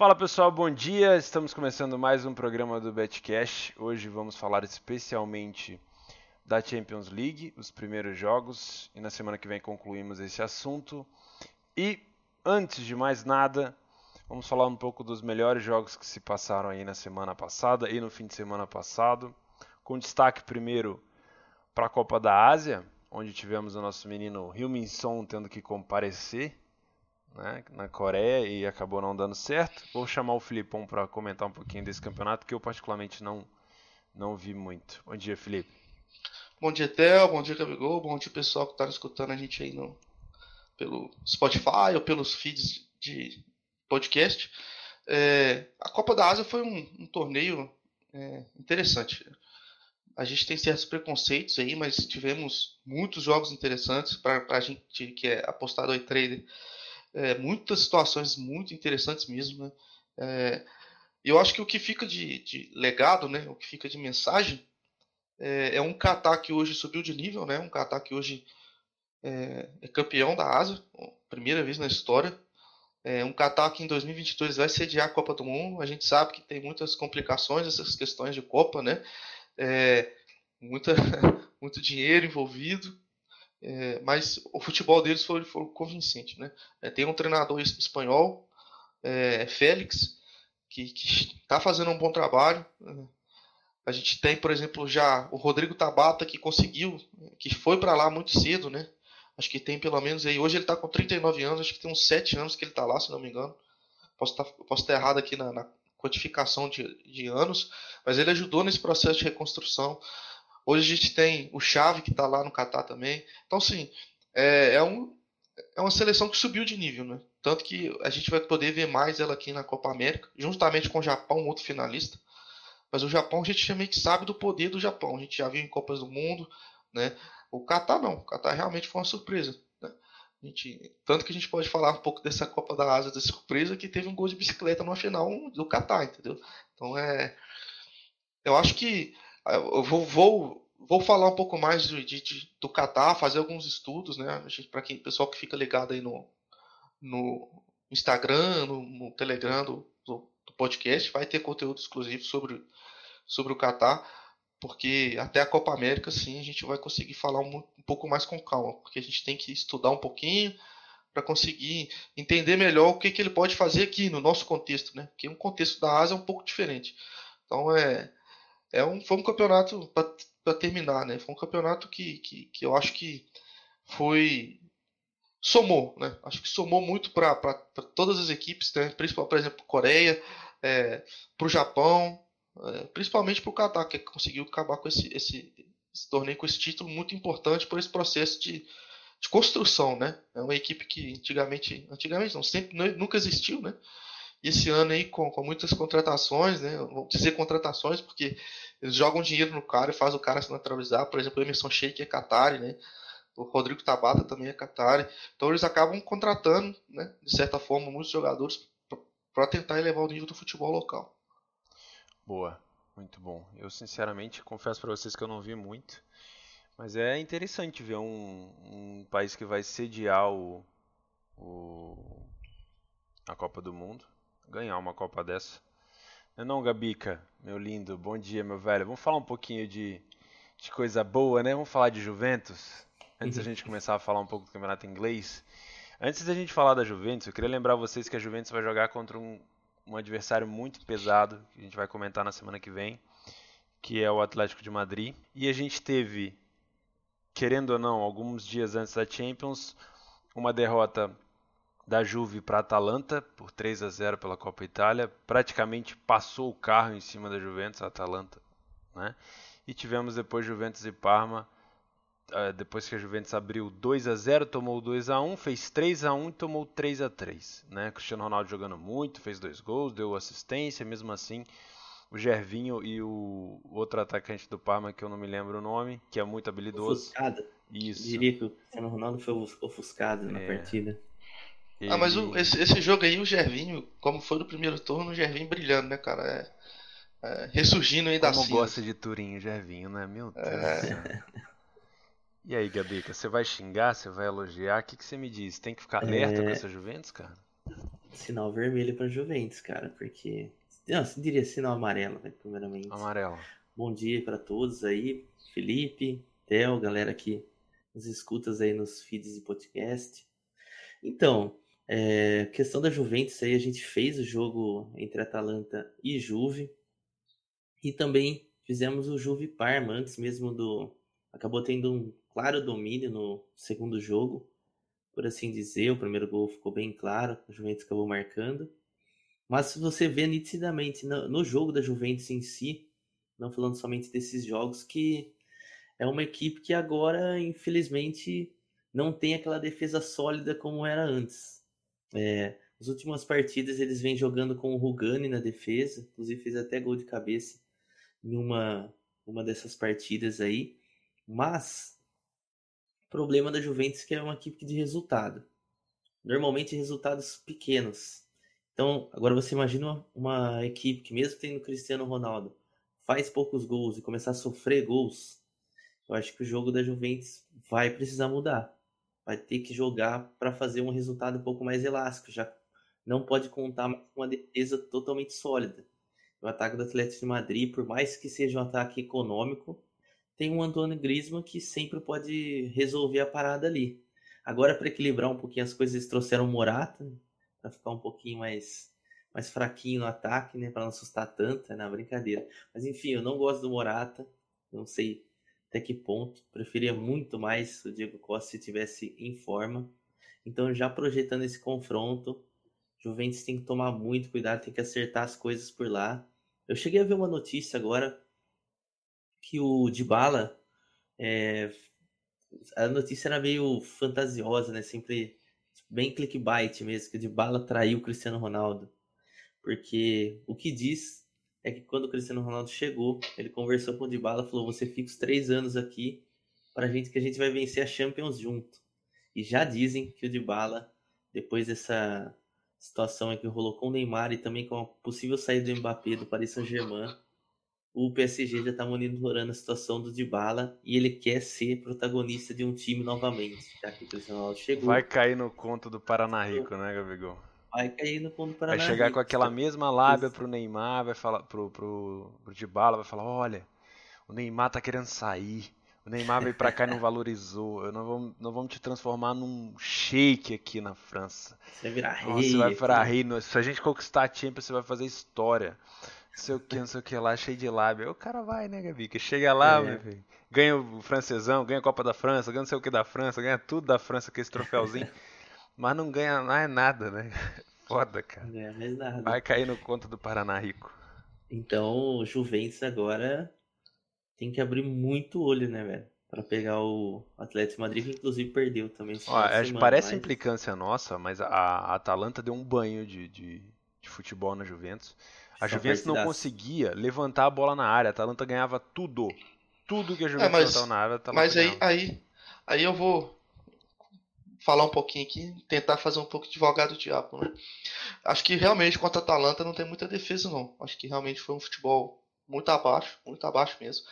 Fala pessoal, bom dia. Estamos começando mais um programa do Betcash. Hoje vamos falar especialmente da Champions League, os primeiros jogos, e na semana que vem concluímos esse assunto. E antes de mais nada, vamos falar um pouco dos melhores jogos que se passaram aí na semana passada e no fim de semana passado, com destaque primeiro para a Copa da Ásia, onde tivemos o nosso menino Hyun-Min Son tendo que comparecer né, na Coreia e acabou não dando certo. Vou chamar o Filipão para comentar um pouquinho desse campeonato que eu particularmente não não vi muito. Bom dia, Felipe. Bom dia, Theo. Bom dia, Gabigol. Bom dia, pessoal que está escutando a gente aí no, pelo Spotify ou pelos feeds de podcast. É, a Copa da Ásia foi um, um torneio é, interessante. A gente tem certos preconceitos aí, mas tivemos muitos jogos interessantes para a gente que é apostado aí trader é, muitas situações muito interessantes mesmo, né? É, eu acho que o que fica de, de, legado, né, o que fica de mensagem, é, é um Qatar que hoje subiu de nível, né, um Qatar que hoje é, é campeão da Ásia, primeira vez na história, é um Qatar que em 2022 vai sediar a Copa do Mundo. A gente sabe que tem muitas complicações essas questões de Copa, né? É, muita, muito dinheiro envolvido, é, mas o futebol deles foi, foi convincente. Né? É, tem um treinador espanhol, é, Félix, que está fazendo um bom trabalho. É, a gente tem, por exemplo, já o Rodrigo Tabata, que conseguiu, que foi para lá muito cedo, né? Acho que tem pelo menos aí. Hoje ele está com 39 anos, acho que tem uns 7 anos que ele está lá, se não me engano. Posso estar, tá, estar errado aqui na, na quantificação de, de anos, mas ele ajudou nesse processo de reconstrução. Hoje a gente tem o Chave que está lá no Catar também. Então, sim, é, é, um, é uma seleção que subiu de nível, né? Tanto que a gente vai poder ver mais ela aqui na Copa América, juntamente com o Japão, outro finalista. Mas o Japão a gente também sabe do poder do Japão. A gente já viu em Copas do Mundo, né? O Catar não. O Catar realmente foi uma surpresa. Né? Gente, tanto que a gente pode falar um pouco dessa Copa da Ásia, dessa surpresa, que teve um gol de bicicleta no final do Catar, entendeu? Então é. Eu acho que eu vou, vou, vou falar um pouco mais de, de, do Catar, fazer alguns estudos, né? Para quem pessoal que fica ligado aí no, no Instagram, no, no Telegram do, do, podcast, vai ter conteúdo exclusivo sobre, sobre o Catar, porque até a Copa América, sim, a gente vai conseguir falar um, um pouco mais com calma, porque a gente tem que estudar um pouquinho para conseguir entender melhor o que, que ele pode fazer aqui no nosso contexto, né? Porque um contexto da Ásia é um pouco diferente. Então é é um, foi um campeonato para terminar, né? Foi um campeonato que, que, que eu acho que foi somou, né? Acho que somou muito para todas as equipes, né? Principalmente, por exemplo, Coreia, é, para o Japão, é, principalmente para o Qatar, que conseguiu acabar com esse, esse, esse, torneio, com esse título muito importante por esse processo de, de construção, né? É uma equipe que antigamente, antigamente não, sempre nunca existiu, né? Esse ano aí com, com muitas contratações, né? Vou dizer contratações porque eles jogam dinheiro no cara e faz o cara se naturalizar. Por exemplo, o Emerson Sheik é Qatari, né? O Rodrigo Tabata também é Qatari. Então eles acabam contratando, né? De certa forma, muitos jogadores para tentar elevar o nível do futebol local. Boa, muito bom. Eu sinceramente confesso para vocês que eu não vi muito, mas é interessante ver um, um país que vai sediar o, o, a Copa do Mundo ganhar uma Copa dessa. Não, é não, Gabica, meu lindo, bom dia, meu velho. Vamos falar um pouquinho de, de coisa boa, né? Vamos falar de Juventus. Antes da gente começar a falar um pouco do campeonato inglês. Antes da gente falar da Juventus, eu queria lembrar vocês que a Juventus vai jogar contra um, um adversário muito pesado, que a gente vai comentar na semana que vem, que é o Atlético de Madrid. E a gente teve, querendo ou não, alguns dias antes da Champions, uma derrota da Juve para a Atalanta por 3 a 0 pela Copa Itália, praticamente passou o carro em cima da Juventus, a Atalanta, né? E tivemos depois Juventus e Parma, uh, depois que a Juventus abriu 2 a 0, tomou 2 a 1, fez 3 a 1 e tomou 3 a 3, né? Cristiano Ronaldo jogando muito, fez dois gols, deu assistência, mesmo assim, o Gervinho e o outro atacante do Parma que eu não me lembro o nome, que é muito habilidoso. Ofuscado. Isso. Eu diria que o Cristiano Ronaldo foi ofuscado é. na partida. E... Ah, mas o, esse, esse, jogo aí, o Gervinho, como foi no primeiro turno, o Gervinho brilhando, né, cara? É, é, ressurgindo aí da Como gosta de Turinho, Gervinho, né? Meu Deus é... E aí, Gabica, você vai xingar, você vai elogiar? O que, que você me diz? Tem que ficar alerta é... com essa Juventus, cara? Sinal vermelho para Juventus, cara, porque. Não, você diria sinal amarelo, né, primeiramente. Amarelo. Bom dia para todos aí, Felipe, Theo, galera que nos escutas aí nos feeds de podcast. Então, é, questão da Juventus aí, a gente fez o jogo entre Atalanta e Juve. E também fizemos o Juve Parma antes mesmo do. Acabou tendo um claro domínio no segundo jogo, por assim dizer. O primeiro gol ficou bem claro, a Juventus acabou marcando. Mas se você vê nitidamente no, no jogo da Juventus em si, não falando somente desses jogos, que é uma equipe que agora, infelizmente, não tem aquela defesa sólida como era antes. É, nas últimas partidas eles vêm jogando com o Rugani na defesa, inclusive fez até gol de cabeça em uma, uma dessas partidas aí. Mas o problema da Juventus é que é uma equipe de resultado. Normalmente resultados pequenos. Então, agora você imagina uma, uma equipe que mesmo tendo Cristiano Ronaldo, faz poucos gols e começar a sofrer gols, eu acho que o jogo da Juventus vai precisar mudar. Vai ter que jogar para fazer um resultado um pouco mais elástico. Já não pode contar com uma defesa totalmente sólida. O ataque do Atlético de Madrid, por mais que seja um ataque econômico, tem um Antônio Griezmann que sempre pode resolver a parada ali. Agora, para equilibrar um pouquinho as coisas, eles trouxeram o Morata, né, para ficar um pouquinho mais, mais fraquinho no ataque, né, para não assustar tanto, é na brincadeira. Mas enfim, eu não gosto do Morata, não sei até que ponto. Preferia muito mais o Diego Costa se tivesse em forma. Então, já projetando esse confronto, Juventus tem que tomar muito cuidado, tem que acertar as coisas por lá. Eu cheguei a ver uma notícia agora que o Dybala é, a notícia era meio fantasiosa, né? Sempre bem clickbait mesmo, que o Dybala traiu o Cristiano Ronaldo. Porque o que diz é que quando o Cristiano Ronaldo chegou, ele conversou com o Dybala, falou: "Você fica os três anos aqui para gente que a gente vai vencer a Champions junto". E já dizem que o Dybala, depois dessa situação que rolou com o Neymar e também com a possível saída do Mbappé do Paris Saint-Germain, o PSG já está monitorando a situação do Dybala e ele quer ser protagonista de um time novamente, já que o Cristiano Ronaldo chegou. Vai cair no conto do Paraná Rico, né, Gabigol? Vai cair no conto do Paraná Vai chegar com aquela mesma lábia pro Neymar, vai falar pro, pro, pro Dybala, vai falar, olha, o Neymar tá querendo sair. O Neymar veio pra cá e não valorizou. Nós vamos, nós vamos te transformar num shake aqui na França. Você vai virar rei. Você vai virar rei. no- Se a gente conquistar a Champions, você vai fazer história. Não sei o que, não sei o que lá, cheio de lábia. O cara vai, né, Gabi? Que chega lá, É. ganha o francesão, ganha a Copa da França, ganha não sei o que da França, ganha tudo da França com esse troféuzinho. mas não ganha mais nada, né? Foda, cara. Não ganha mais nada. Vai cair no conto do Paraná Rico. Então, o Juventus agora tem que abrir muito olho, né, velho? Pra pegar o Atlético de Madrid, que inclusive perdeu também. Ó, acho- semana, parece mas- implicância nossa, mas a, a Atalanta deu um banho de, de, de futebol na Juventus. A Só Juventus não conseguia levantar a bola na área. A Atalanta ganhava tudo. Tudo que a Juventus É, mas- levantava na área, a Atalanta Mas aí, aí, aí eu vou falar um pouquinho aqui, tentar fazer um pouco de advogado do diabo, né? Acho que realmente contra a Atalanta não tem muita defesa, não. Acho que realmente foi um futebol muito abaixo, muito abaixo mesmo.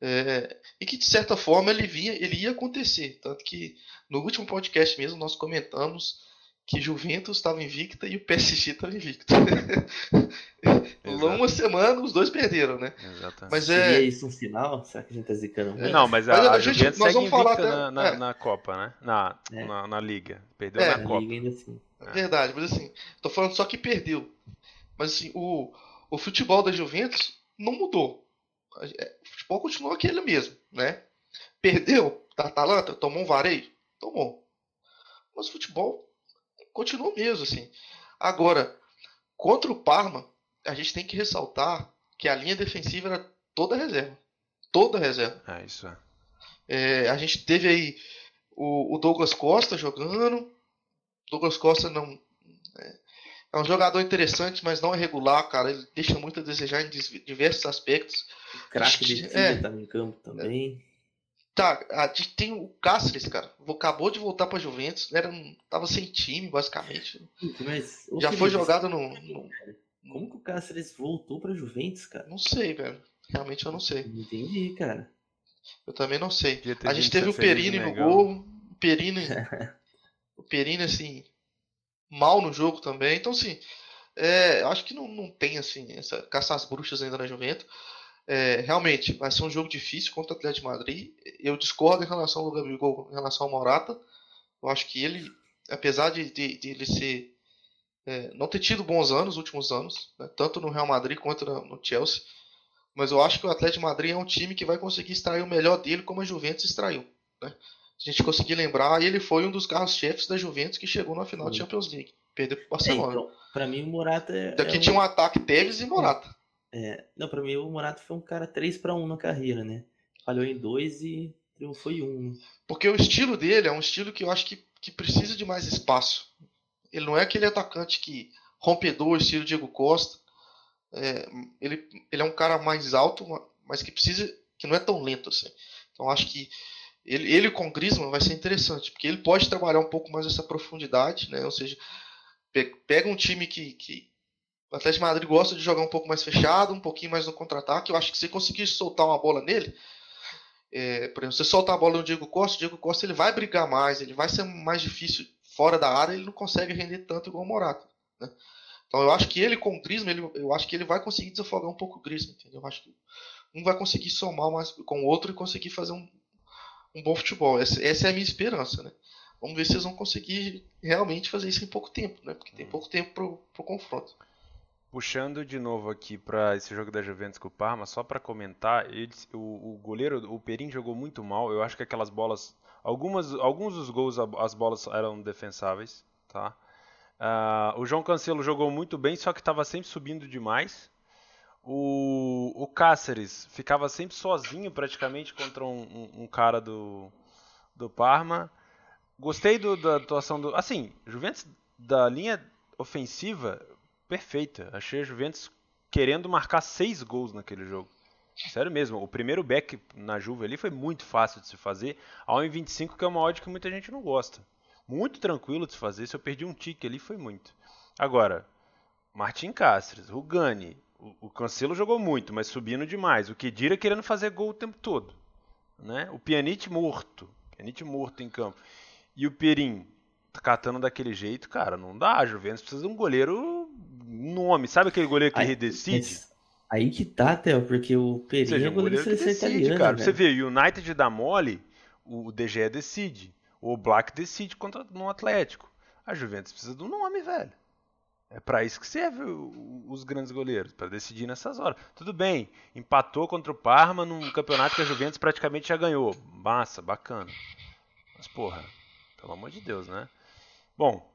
É, e que de certa forma ele vinha, ele ia acontecer. Tanto que no último podcast mesmo nós comentamos que Juventus estava invicta e o PSG estava invicto. Exato. uma semana os dois perderam, né? Exatamente. Mas Seria é. isso um sinal? Será que a gente tá zicando muito? Não, mas a, Mas a a gente- Juventus segue invicta até- na, na, é. na Copa, né? Na, É. na, na Liga. Perdeu É. na Copa. liga ainda assim. Verdade, mas assim, tô falando só que perdeu. Mas assim, o, o futebol da Juventus não mudou. É, O futebol continua aquele mesmo, né? Perdeu da Atalanta, tomou um vareio? Tomou. Mas o futebol continua o mesmo, assim. Agora, contra o Parma, a gente tem que ressaltar que a linha defensiva era toda reserva. Toda reserva. É, isso é. É, a gente teve aí o, o Douglas Costa jogando. Douglas Costa não. É, é um jogador interessante, mas não é regular, cara. Ele deixa muito a desejar em diversos aspectos. Craque de É. tá em campo também. Tá, a gente tem o Cáceres, cara. Acabou de voltar pra Juventus. Era, um- tava sem time, basicamente. Mas, Já foi jogado no. no- Como que o Cáceres voltou pra Juventus, cara? não sei, velho. Realmente eu não sei. Não entendi, cara. Eu também não sei. A gente teve o Perini no gol. O Perini. o Perini, assim. mal no jogo também. Então, assim, é, acho que não, não tem assim essa caça às bruxas ainda na Juventus. É, realmente, vai ser um jogo difícil contra o Atlético de Madrid. Eu discordo em relação ao Gabigol, em relação ao Morata. Eu acho que ele, apesar de, de, de ele ser é, não ter tido bons anos nos últimos anos, né, tanto no Real Madrid quanto no Chelsea, mas eu acho que o Atlético de Madrid é um time que vai conseguir extrair o melhor dele como a Juventus extraiu. Né? Se a gente conseguir lembrar, ele foi um dos carros-chefes da Juventus que chegou na final da Champions League. Perdeu para o Barcelona. É, então, para mim, o Morata é. Daqui é tinha um ataque Tevez e Morata. É, não, para mim, o Morata foi um cara 3 para 1 na carreira, né? Falhou em dois e triunfou em um. Porque o estilo dele é um estilo que eu acho que, que precisa de mais espaço. Ele não é aquele atacante que rompedor, estilo Diego Costa. É, ele, ele é um cara mais alto, mas que precisa, que não é tão lento assim. Então acho que ele, ele com o Griezmann vai ser interessante, porque ele pode trabalhar um pouco mais essa profundidade, né? Ou seja, pega um time que, que o Atlético de Madrid gosta de jogar um pouco mais fechado, um pouquinho mais no contra-ataque. Eu acho que se conseguir soltar uma bola nele, é, por exemplo, você soltar a bola no Diego Costa, o Diego Costa ele vai brigar mais, ele vai ser mais difícil fora da área, ele não consegue render tanto igual o Morata. Né? Então eu acho que ele com o Griezmann, ele, eu acho que ele vai conseguir desafogar um pouco o Griezmann, entendeu? Eu acho que um vai conseguir somar mais com o outro e conseguir fazer um, um bom futebol. Essa, essa, é a minha esperança, né? Vamos ver se eles vão conseguir realmente fazer isso em pouco tempo, né? Porque tem pouco tempo pro, pro confronto. Puxando de novo aqui para esse jogo da Juventus com o Parma, só para comentar, o, o, goleiro, o Perin jogou muito mal. Eu acho que aquelas bolas, algumas, alguns dos gols, as bolas eram defensáveis, tá? Uh, o João Cancelo jogou muito bem, só que estava sempre subindo demais. O, o Cáceres ficava sempre sozinho praticamente contra um, um, um cara do, do Parma. Gostei do, da atuação do. Assim, Juventus da linha ofensiva perfeita. Achei a Juventus querendo marcar seis gols naquele jogo. Sério mesmo, o primeiro back na Juve ali foi muito fácil de se fazer. A 1,25 que é uma odd que muita gente não gosta. Muito tranquilo de se fazer. Se eu perdi um tique ali, foi muito. Agora, Martin Cáceres, Rugani, o, Cancelo jogou muito, mas subindo demais. O Kedira querendo fazer gol o tempo todo. Né? O Pjanic morto. Pjanic morto em campo. E o Perim catando daquele jeito, cara, não dá. A Juventus precisa de um goleiro nome. Sabe aquele goleiro que aí, decide? Aí que tá, Theo, porque o Perim seja, é goleiro, goleiro que decide, italiana, cara. Você vê, o United dá mole, o DG decide. O Black decide contra no Atlético. A Juventus precisa um nome, velho. É para isso que serve os grandes goleiros, para decidir nessas horas. Tudo bem, empatou contra o Parma num campeonato que a Juventus praticamente já ganhou. Massa, bacana. Mas porra, pelo amor de Deus, né? Bom,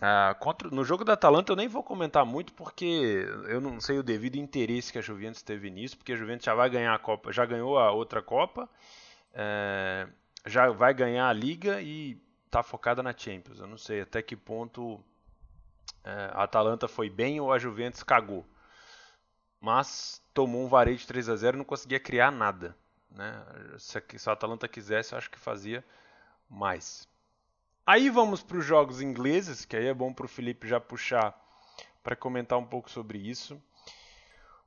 uh, contra, no jogo da Atalanta eu nem vou comentar muito porque eu não sei o devido interesse que a Juventus teve nisso, porque a Juventus já vai ganhar a Copa, já ganhou a outra Copa, uh, já vai ganhar a Liga e está focada na Champions. Eu não sei até que ponto é, a Atalanta foi bem ou a Juventus cagou. Mas tomou um varejo de 3 a 0 e não conseguia criar nada. Né? Se, se a Atalanta quisesse, eu acho que fazia mais. Aí vamos para os jogos ingleses, que aí é bom para o Felipe já puxar para comentar um pouco sobre isso.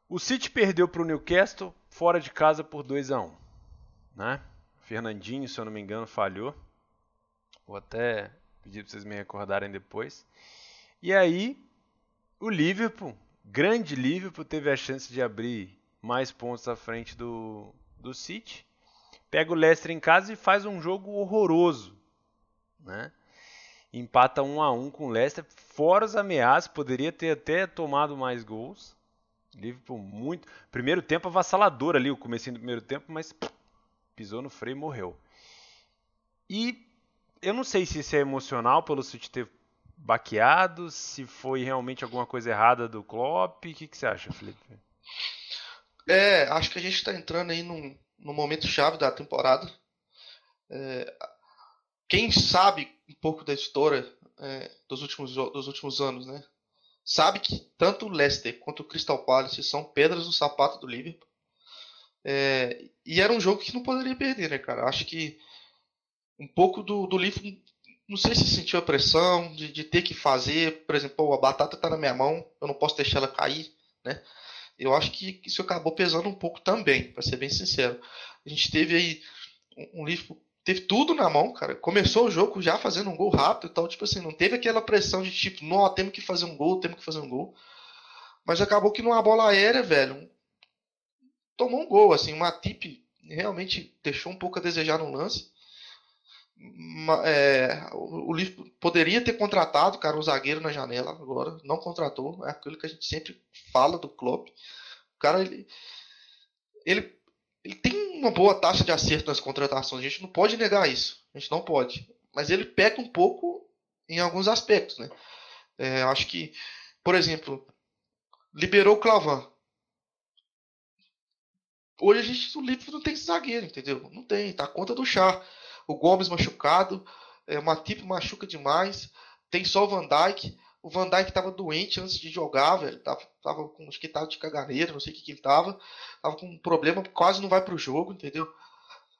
O City perdeu para o Newcastle fora de casa por 2 a 1 né? Fernandinho, se eu não me engano, falhou. Vou até pedir para vocês me recordarem depois. E aí, o Liverpool, grande Liverpool, teve a chance de abrir mais pontos à frente do, do City. Pega o Leicester em casa e faz um jogo horroroso. Né? Empata 1 a 1 com o Leicester, fora os ameaças, poderia ter até tomado mais gols. Liverpool muito. Primeiro tempo avassalador ali, o comecinho do primeiro tempo, mas pisou no freio e morreu. E eu não sei se isso é emocional pelo City ter baqueado, se foi realmente alguma coisa errada do Klopp. O que, que você acha, Felipe? É, acho que a gente está entrando aí num, num momento chave da temporada. É, quem sabe um pouco da história é, dos, últimos, dos últimos anos, né? Sabe que tanto o Leicester quanto o Crystal Palace são pedras no sapato do Liverpool. É, e era um jogo que não poderia perder, né, cara? Acho que um pouco do, do Liverpool não sei se sentiu a pressão de, de ter que fazer, por exemplo, a batata está na minha mão, eu não posso deixar ela cair, né? Eu acho que isso acabou pesando um pouco também, para ser bem sincero. A gente teve aí um, um livro teve tudo na mão, cara. Começou o jogo já fazendo um gol rápido e tal. Tipo assim, não teve aquela pressão de tipo, não, temos que fazer um gol, temos que fazer um gol. Mas acabou que numa bola aérea, velho, tomou um gol, assim, uma tip realmente deixou um pouco a desejar no lance. É, o, Liverpool poderia ter contratado, cara, um zagueiro na janela agora, não contratou, é aquilo que a gente sempre fala do Klopp. O cara, ele, ele, ele tem uma boa taxa de acerto nas contratações, a gente não pode negar isso, a gente não pode. Mas ele peca um pouco em alguns aspectos, né? É, acho que, por exemplo, liberou o Clavan. Hoje a gente, o Liverpool não tem zagueiro, entendeu? Não tem, tá conta do chá o Gomes machucado, é, o Matip machuca demais, tem só o Van Dijk. O Van Dijk estava doente antes de jogar, velho. Tava, tava com, acho que tava de caganeira, não sei o que, que ele tava. Tava com um problema, quase não vai pro jogo, entendeu?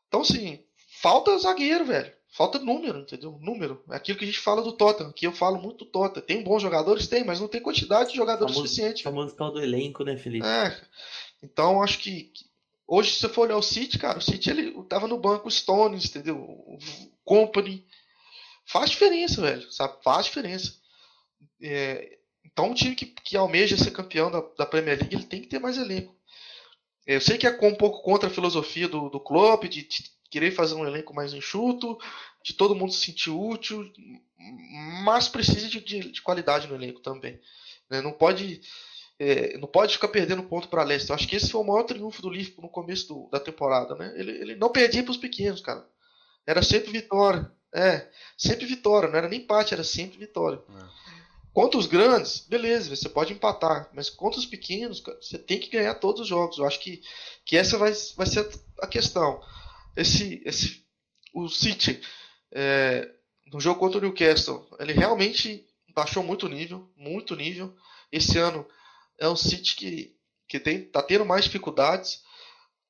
Então, assim, falta zagueiro, velho. Falta número, entendeu? Número. É aquilo que a gente fala do Tottenham. Aqui eu falo muito do Tottenham. Tem bons jogadores? Tem, mas não tem quantidade de jogadores famoso, suficiente. famoso tal do elenco, né, Felipe? É. Então, acho que, que Hoje, se você for olhar o City, cara, o City ele tava no banco Stones, entendeu? O Company. Faz diferença, velho, sabe? Faz diferença. É, então, um time que, que almeja ser campeão da, da, Premier League, ele tem que ter mais elenco. Eu sei que é um pouco contra a filosofia do, do Klopp, de, de querer fazer um elenco mais enxuto, de todo mundo se sentir útil, mas precisa de, de, de qualidade no elenco também. Né? Não pode é, não pode ficar perdendo ponto para Leicester. Eu acho que esse foi o maior triunfo do Liverpool no começo do, da temporada, né? Ele, ele não perdia para os pequenos, cara. Era sempre vitória. É, sempre vitória. Não era nem empate, era sempre vitória. É. Contra os grandes, beleza, você pode empatar. Mas contra os pequenos, cara, você tem que ganhar todos os jogos. Eu acho que, que essa vai, vai ser a questão. Esse, esse, o City, é, no jogo contra o Newcastle, ele realmente baixou muito nível, muito nível. Esse ano é um City que, que tem, tá tendo mais dificuldades.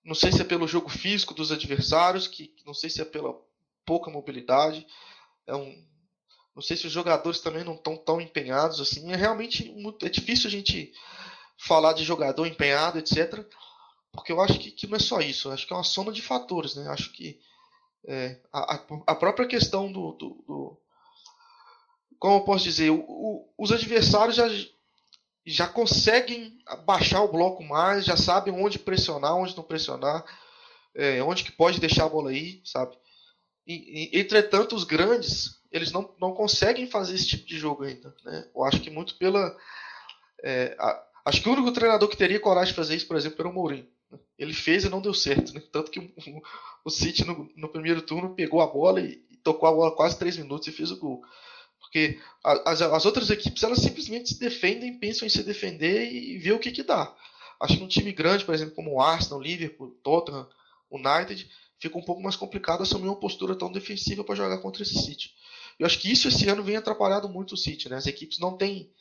Não sei se é pelo jogo físico dos adversários, que não sei se é pela pouca mobilidade. É um, não sei se os jogadores também não estão tão empenhados assim. É realmente muito, é difícil a gente falar de jogador empenhado, etc. Porque eu acho que, que não é só isso. Acho que é uma soma de fatores, né? Acho que é, a, a, própria questão do, do, do, como eu posso dizer, o, o, os adversários já já conseguem baixar o bloco mais, já sabem onde pressionar, onde não pressionar, é, onde que pode deixar a bola aí, sabe? E, e, entretanto, os grandes, eles não, não conseguem fazer esse tipo de jogo ainda. Né? Eu acho que muito pela. É, a, acho que o único treinador que teria coragem de fazer isso, por exemplo, era o Mourinho. Né? Ele fez e não deu certo. Né? Tanto que o, o City no, no, primeiro turno pegou a bola e, e tocou a bola quase três minutos e fez o gol. Porque as, as outras equipes elas simplesmente se defendem, pensam em se defender e, ver o que, que dá. Acho que um time grande, por exemplo, como o Arsenal, Liverpool, Tottenham, United, fica um pouco mais complicado assumir uma postura tão defensiva para jogar contra esse City. Eu acho que isso esse ano vem atrapalhado muito o City, né? As equipes não têm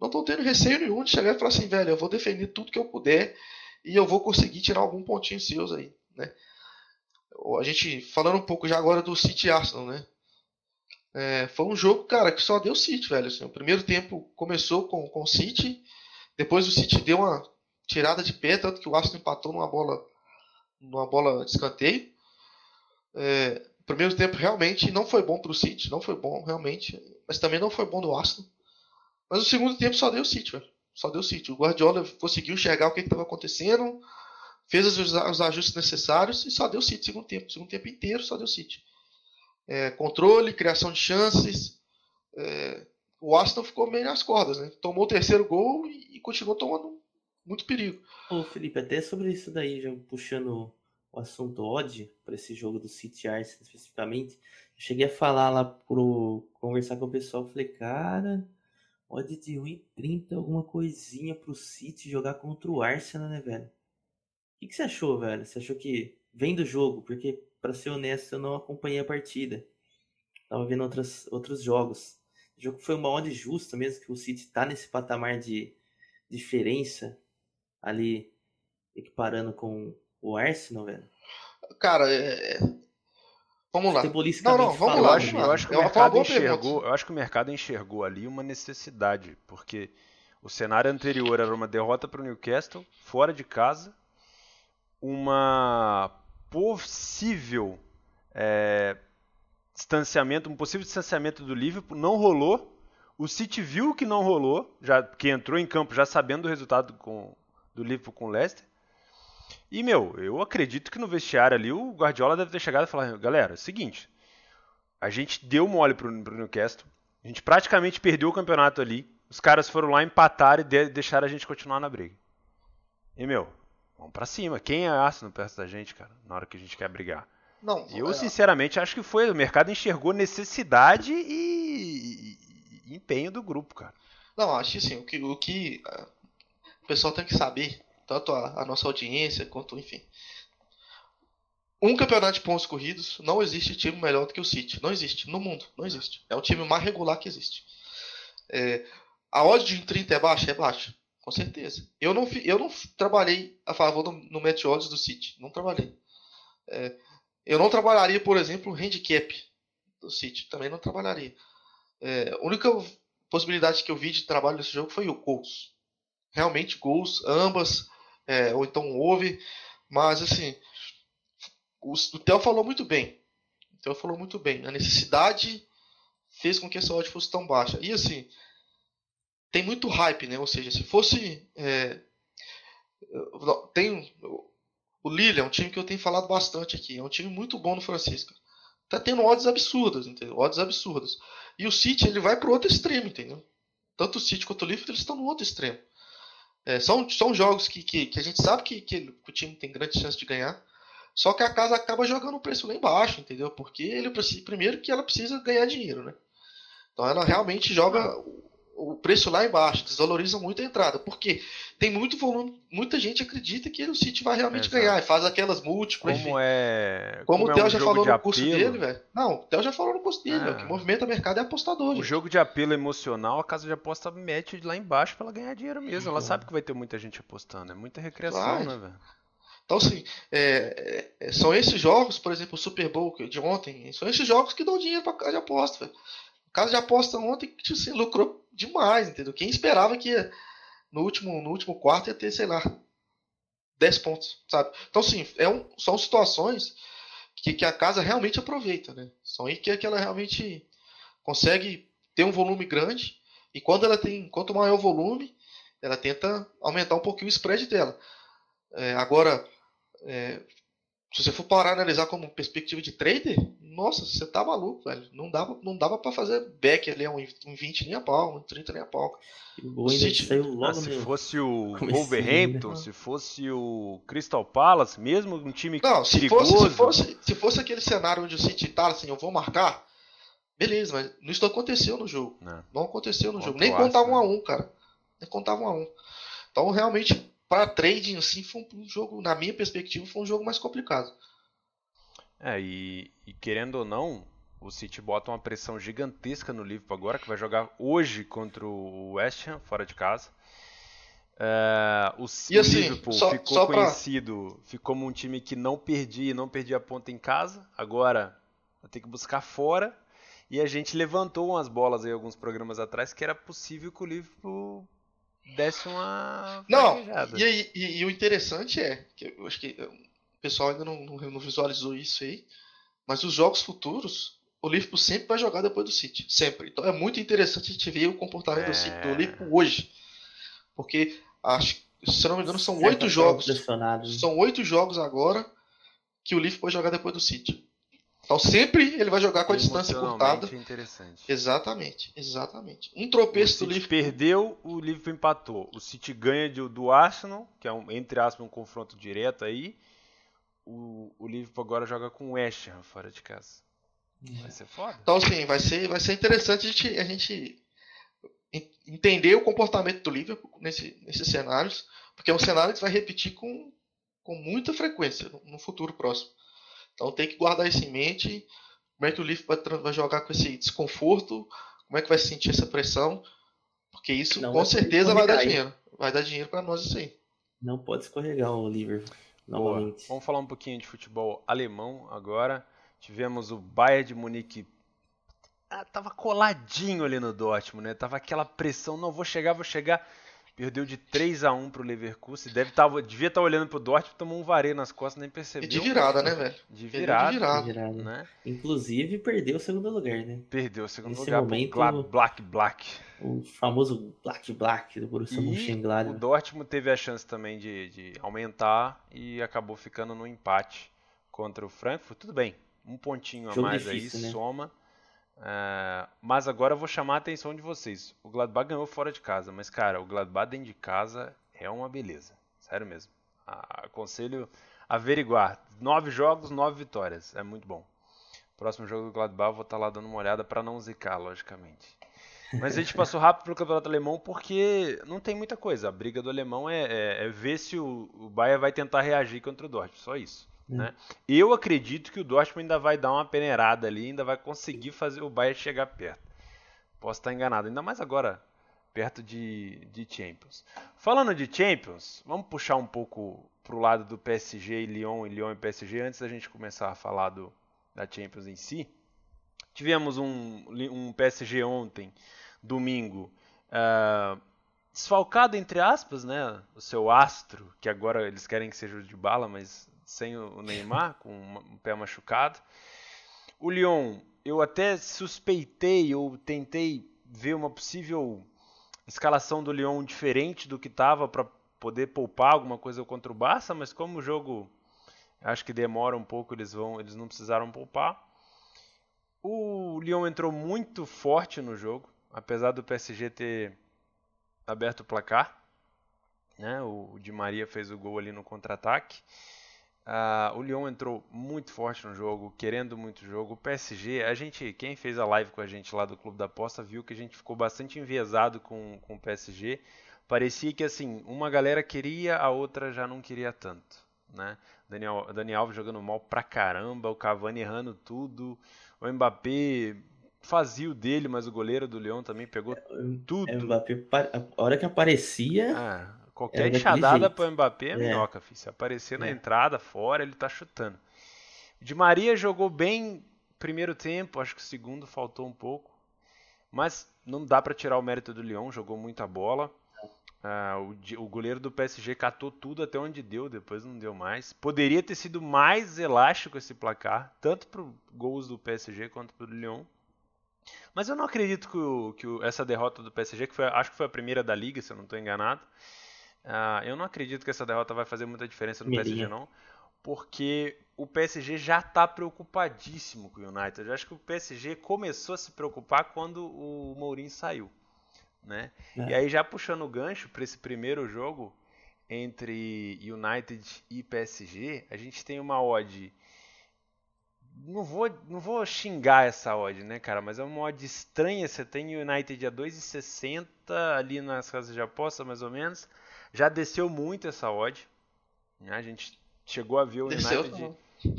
não estão tendo receio nenhum de chegar e falar assim, velho, eu vou defender tudo que eu puder e eu vou conseguir tirar algum pontinho seus aí, né? A gente falando um pouco já agora do City Arsenal, né? É, foi um jogo, cara, que só deu City, velho. Assim, o primeiro tempo começou com, com o City, depois o City deu uma tirada de pé, tanto que o Arsenal empatou numa bola, numa bola de escanteio. É, primeiro tempo realmente não foi bom para o City, não foi bom realmente, mas também não foi bom do Arsenal. Mas o segundo tempo só deu City, velho. Só deu City. O Guardiola conseguiu enxergar o que estava acontecendo, fez os, os, ajustes necessários e só deu City segundo tempo. O segundo tempo inteiro só deu City é, controle, criação de chances. É, o Aston ficou meio nas cordas, né? Tomou o terceiro gol e, e continuou tomando muito perigo. Ô Felipe, até sobre isso daí, já puxando o assunto odd para esse jogo do City Arsenal especificamente, eu cheguei a falar lá pro conversar com o pessoal, falei, cara, odd de 1,30, alguma coisinha pro City jogar contra o Arsenal, né, velho? O que, que você achou, velho? Você achou que vem do jogo? Porque para ser honesto, eu não acompanhei a partida. Tava vendo outras, outros jogos. O jogo foi uma odd justa mesmo, que o City tá nesse patamar de diferença ali, equiparando com o Arsenal, velho. Cara, é... é vamos lá. Não, não, vamos lá. Eu acho, eu acho que o mercado enxergou, eu acho que o mercado enxergou ali uma necessidade, porque o cenário anterior era uma derrota para o Newcastle, fora de casa, uma possível é, distanciamento, um possível distanciamento do Liverpool, não rolou. O City viu que não rolou, já que entrou em campo já sabendo do resultado com, do Liverpool com o Leicester. E, meu, eu acredito que no vestiário ali o Guardiola deve ter chegado e falado, galera, é o seguinte, a gente deu mole pro, pro Newcastle, a gente praticamente perdeu o campeonato ali, os caras foram lá empatar e de, deixaram a gente continuar na briga. E, meu, vamos pra cima. Quem é Arsenal perto da gente, cara, na hora que a gente quer brigar? Não, Eu, é, sinceramente, acho que foi. O mercado enxergou necessidade e, e empenho do grupo, cara. Não, acho que assim, o que, o que ah, o pessoal tem que saber, tanto a, a nossa audiência quanto, enfim. Um campeonato de pontos corridos, não existe time melhor do que o City. Não existe. No mundo, não existe. É o time mais regular que existe. É, a odd de 30 é baixa? É baixa. Com certeza. Eu não, eu não trabalhei a favor do, no match odds do City. Não trabalhei. É, eu não trabalharia, por exemplo, o handicap do City. Também não trabalharia. É, a única possibilidade que eu vi de trabalho nesse jogo foi o gols. Realmente gols, ambas, é, ou então over. Mas assim, o, o Theo falou muito bem. O Theo falou muito bem. A necessidade fez com que essa odd fosse tão baixa. E assim, tem muito hype, né? Ou seja, se fosse. é, tem o Lille é um time que eu tenho falado bastante aqui. É um time muito bom no Francisco. Tá tendo odds absurdas, entendeu? Odds absurdas. E o City ele vai pro outro extremo, entendeu? Tanto o City quanto o Liverpool eles estão no outro extremo. É, são, são jogos que, que, que a gente sabe que, que o time tem grande chance de ganhar. Só que a casa acaba jogando o preço lá embaixo, entendeu? Porque ele precisa, primeiro que ela precisa ganhar dinheiro, né? Então ela realmente joga o- o preço lá embaixo, desvaloriza muito a entrada. Porque tem muito volume, muita gente acredita que o City vai realmente Exato. ganhar e faz aquelas múltiplas. enfim. Como é. Como, o é Theo um já falou no curso apelo, dele, velho. Não, o Theo já falou no curso dele, velho. O que movimenta o mercado é apostador, O gente. jogo de apelo emocional, a casa de aposta mete lá embaixo pra ela ganhar dinheiro mesmo. Ela Uhum. sabe que vai ter muita gente apostando. É muita recreação, Vai. né, velho? Então, assim, é, é, são esses jogos, por exemplo, o Super Bowl que- de ontem, são esses jogos que dão dinheiro pra casa de aposta, velho. Casa de aposta ontem, tipo assim, lucrou demais, entendeu? Quem esperava que no último, no último quarto ia ter, sei lá, 10 pontos, sabe? Então, assim, é um, são situações que, que a casa realmente aproveita, né? São aí que, que ela realmente consegue ter um volume grande e quando ela tem, quanto maior o volume, ela tenta aumentar um pouquinho o spread dela. É, agora, é, se você for parar e analisar como perspectiva de trader, nossa, você tá maluco, velho. Não dava, não dava para fazer back ali, um, um 20 nem a pau, um 30 nem a pau. O City- saiu Ah, logo se no... fosse o comecinho, Wolverhampton, né? se fosse o Crystal Palace, mesmo um time Não, se perigoso. fosse, se fosse, se fosse aquele cenário onde o City tá assim, eu vou marcar, beleza, mas isso não aconteceu no jogo. Não. Não aconteceu no Contra jogo. Nem contava um a um, cara. Nem contava um a um. Então, realmente, para trading, assim, foi um jogo, na minha perspectiva, foi um jogo mais complicado. É, e, e querendo ou não, o City bota uma pressão gigantesca no Liverpool agora, que vai jogar hoje contra o West Ham, fora de casa. É, o, E assim, Liverpool só- ficou só pra- conhecido, ficou como um time que não perdia, não perdia a ponta em casa. Agora vai ter que buscar fora. E a gente levantou umas bolas aí alguns programas atrás que era possível que o Liverpool desse uma Não, e, aí- e- e o interessante é, que eu acho que o pessoal ainda não, não- não visualizou isso aí, mas os jogos futuros, o Liverpool sempre vai jogar depois do City. Sempre. Então é muito interessante a gente ver o comportamento do, City, do É. Liverpool hoje. Porque, acho, se eu não me engano, são oito tava jogos. né? São oito jogos agora que o Liverpool vai jogar depois do City. Então sempre ele vai jogar com a distância é interessante. Exatamente, exatamente. Um tropeço do City Liverpool. perdeu, o Liverpool empatou. O City ganha de- do Arsenal, que é um, entre aspas um confronto direto aí. O, o Liverpool agora joga com o West Ham fora de casa. Vai ser foda. Então, assim, vai ser, vai ser interessante a gente, a gente en- entender o comportamento do Liverpool nesse, nesses cenários, porque é um cenário que vai repetir com, com muita frequência no, no futuro próximo. Então tem que guardar isso em mente. Como é que o Liverpool vai, jogar com esse desconforto? Como é que vai sentir essa pressão? Porque isso Não com certeza vai dar dinheiro. Vai dar dinheiro para nós isso aí. Não pode escorregar o Liverpool, Boa. novamente. Vamos falar um pouquinho de futebol alemão agora. Tivemos o Bayern de Munique. Ah, tava coladinho ali no Dortmund, né? Tava aquela pressão, não vou chegar, vou chegar. Perdeu de 3 a 1 pro Leverkusen. Deve tá, devia estar tá olhando pro Dortmund, tomou um vareio nas costas, nem percebeu. E de virada, né, velho? De virada. De virada. De virada. Né? Inclusive, perdeu o segundo lugar, né? Perdeu o segundo Nesse lugar momento- pro Black Black. O famoso Black Black do Borussia E o Mönchengladbach. Dortmund teve a chance também de, de aumentar e acabou ficando no empate contra o Frankfurt. Tudo bem, um pontinho a Jogo mais difícil, aí, né? soma. É, mas agora eu vou chamar a atenção de vocês. O Gladbach ganhou fora de casa, mas cara, o Gladbach dentro de casa é uma beleza. Sério mesmo. Aconselho averiguar. Nove jogos, nove vitórias. É muito bom. Próximo jogo do Gladbach eu vou estar lá dando uma olhada para não zicar, logicamente. Mas a gente passou rápido pelo campeonato alemão porque não tem muita coisa. A briga do alemão é, é- é ver se o, o Bayern vai tentar reagir contra o Dortmund. Só isso. Hum. Né? Eu acredito que o Dortmund ainda vai dar uma peneirada ali, ainda vai conseguir fazer o Bayern chegar perto. Posso estar enganado, ainda mais agora perto de, de Champions. Falando de Champions, vamos puxar um pouco pro lado do PSG e Lyon e Lyon e PSG antes da gente começar a falar do, da Champions em si. Tivemos um, um PSG ontem, domingo, ah, desfalcado entre aspas, né? O seu astro, que agora eles querem que seja o de bala, mas sem o Neymar, com um pé machucado. O Lyon, eu até suspeitei ou tentei ver uma possível escalação do Lyon diferente do que estava para poder poupar alguma coisa contra o Barça, mas como o jogo acho que demora um pouco, eles vão, eles não precisaram poupar. O Lyon entrou muito forte no jogo, apesar do PSG ter aberto o placar. Né? O Di Maria fez o gol ali no contra-ataque. Ah, o Lyon entrou muito forte no jogo, querendo muito jogo. O PSG, a gente, quem fez a live com a gente lá do Clube da Aposta, viu que a gente ficou bastante enviesado com, com o PSG. Parecia que assim, uma galera queria, a outra já não queria tanto, né? Daniel, Dani Alves jogando mal pra caramba, o Cavani errando tudo, o Mbappé fazia o dele, mas o goleiro do Lyon também pegou tudo. É, o Mbappé, a hora que aparecia, Ah, qualquer enxadada pro Mbappé é É. minhoca, filho. Se aparecer na É. entrada, fora, ele tá chutando. Di Maria jogou bem primeiro tempo, acho que o segundo faltou um pouco. Mas não dá pra tirar o mérito do Lyon, jogou muita bola. Ah, o, o goleiro do PSG catou tudo até onde deu, depois não deu mais. Poderia ter sido mais elástico esse placar, tanto pro gols do PSG quanto pro Lyon. Mas eu não acredito que, o- que o- essa derrota do PSG, que foi, acho que foi a primeira da liga, se eu não estou enganado, ah, eu não acredito que essa derrota vai fazer muita diferença no PSG, Primeirinha. não. Porque o PSG já está preocupadíssimo com o United. Eu acho que o PSG começou a se preocupar quando o Mourinho saiu. Né? É. E aí, já puxando o gancho para esse primeiro jogo entre United e PSG, a gente tem uma odd. Não vou, não vou xingar essa odd, né, cara? Mas é uma odd estranha. Você tem o United a 2,60 ali nas casas de aposta, mais ou menos. Já desceu muito essa odd. né? A gente chegou a ver o Desceu, United. não.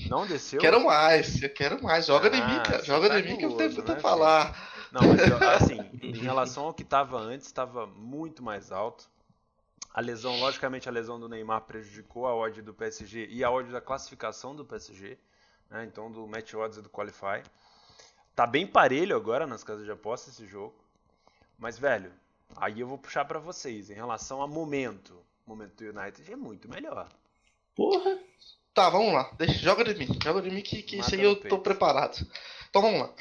Não desceu? Quero mais, eu quero mais. Joga Ah, mim, cara. Joga tá em mim que eu tenho pra né, falar. Não, mas assim, em relação ao que estava antes, estava muito mais alto. A lesão, logicamente, a lesão do Neymar prejudicou a odd do PSG e a odd da classificação do PSG, né? Então, do match odds e do qualify. Tá bem parelho agora nas casas de aposta esse jogo. Mas, velho, aí eu vou puxar pra vocês. Em relação a momento, o momento do United é muito melhor. porra, Tá, vamos lá. Deixa, joga de mim. Joga de mim que, que isso aí eu tô peito. preparado. Então vamos lá.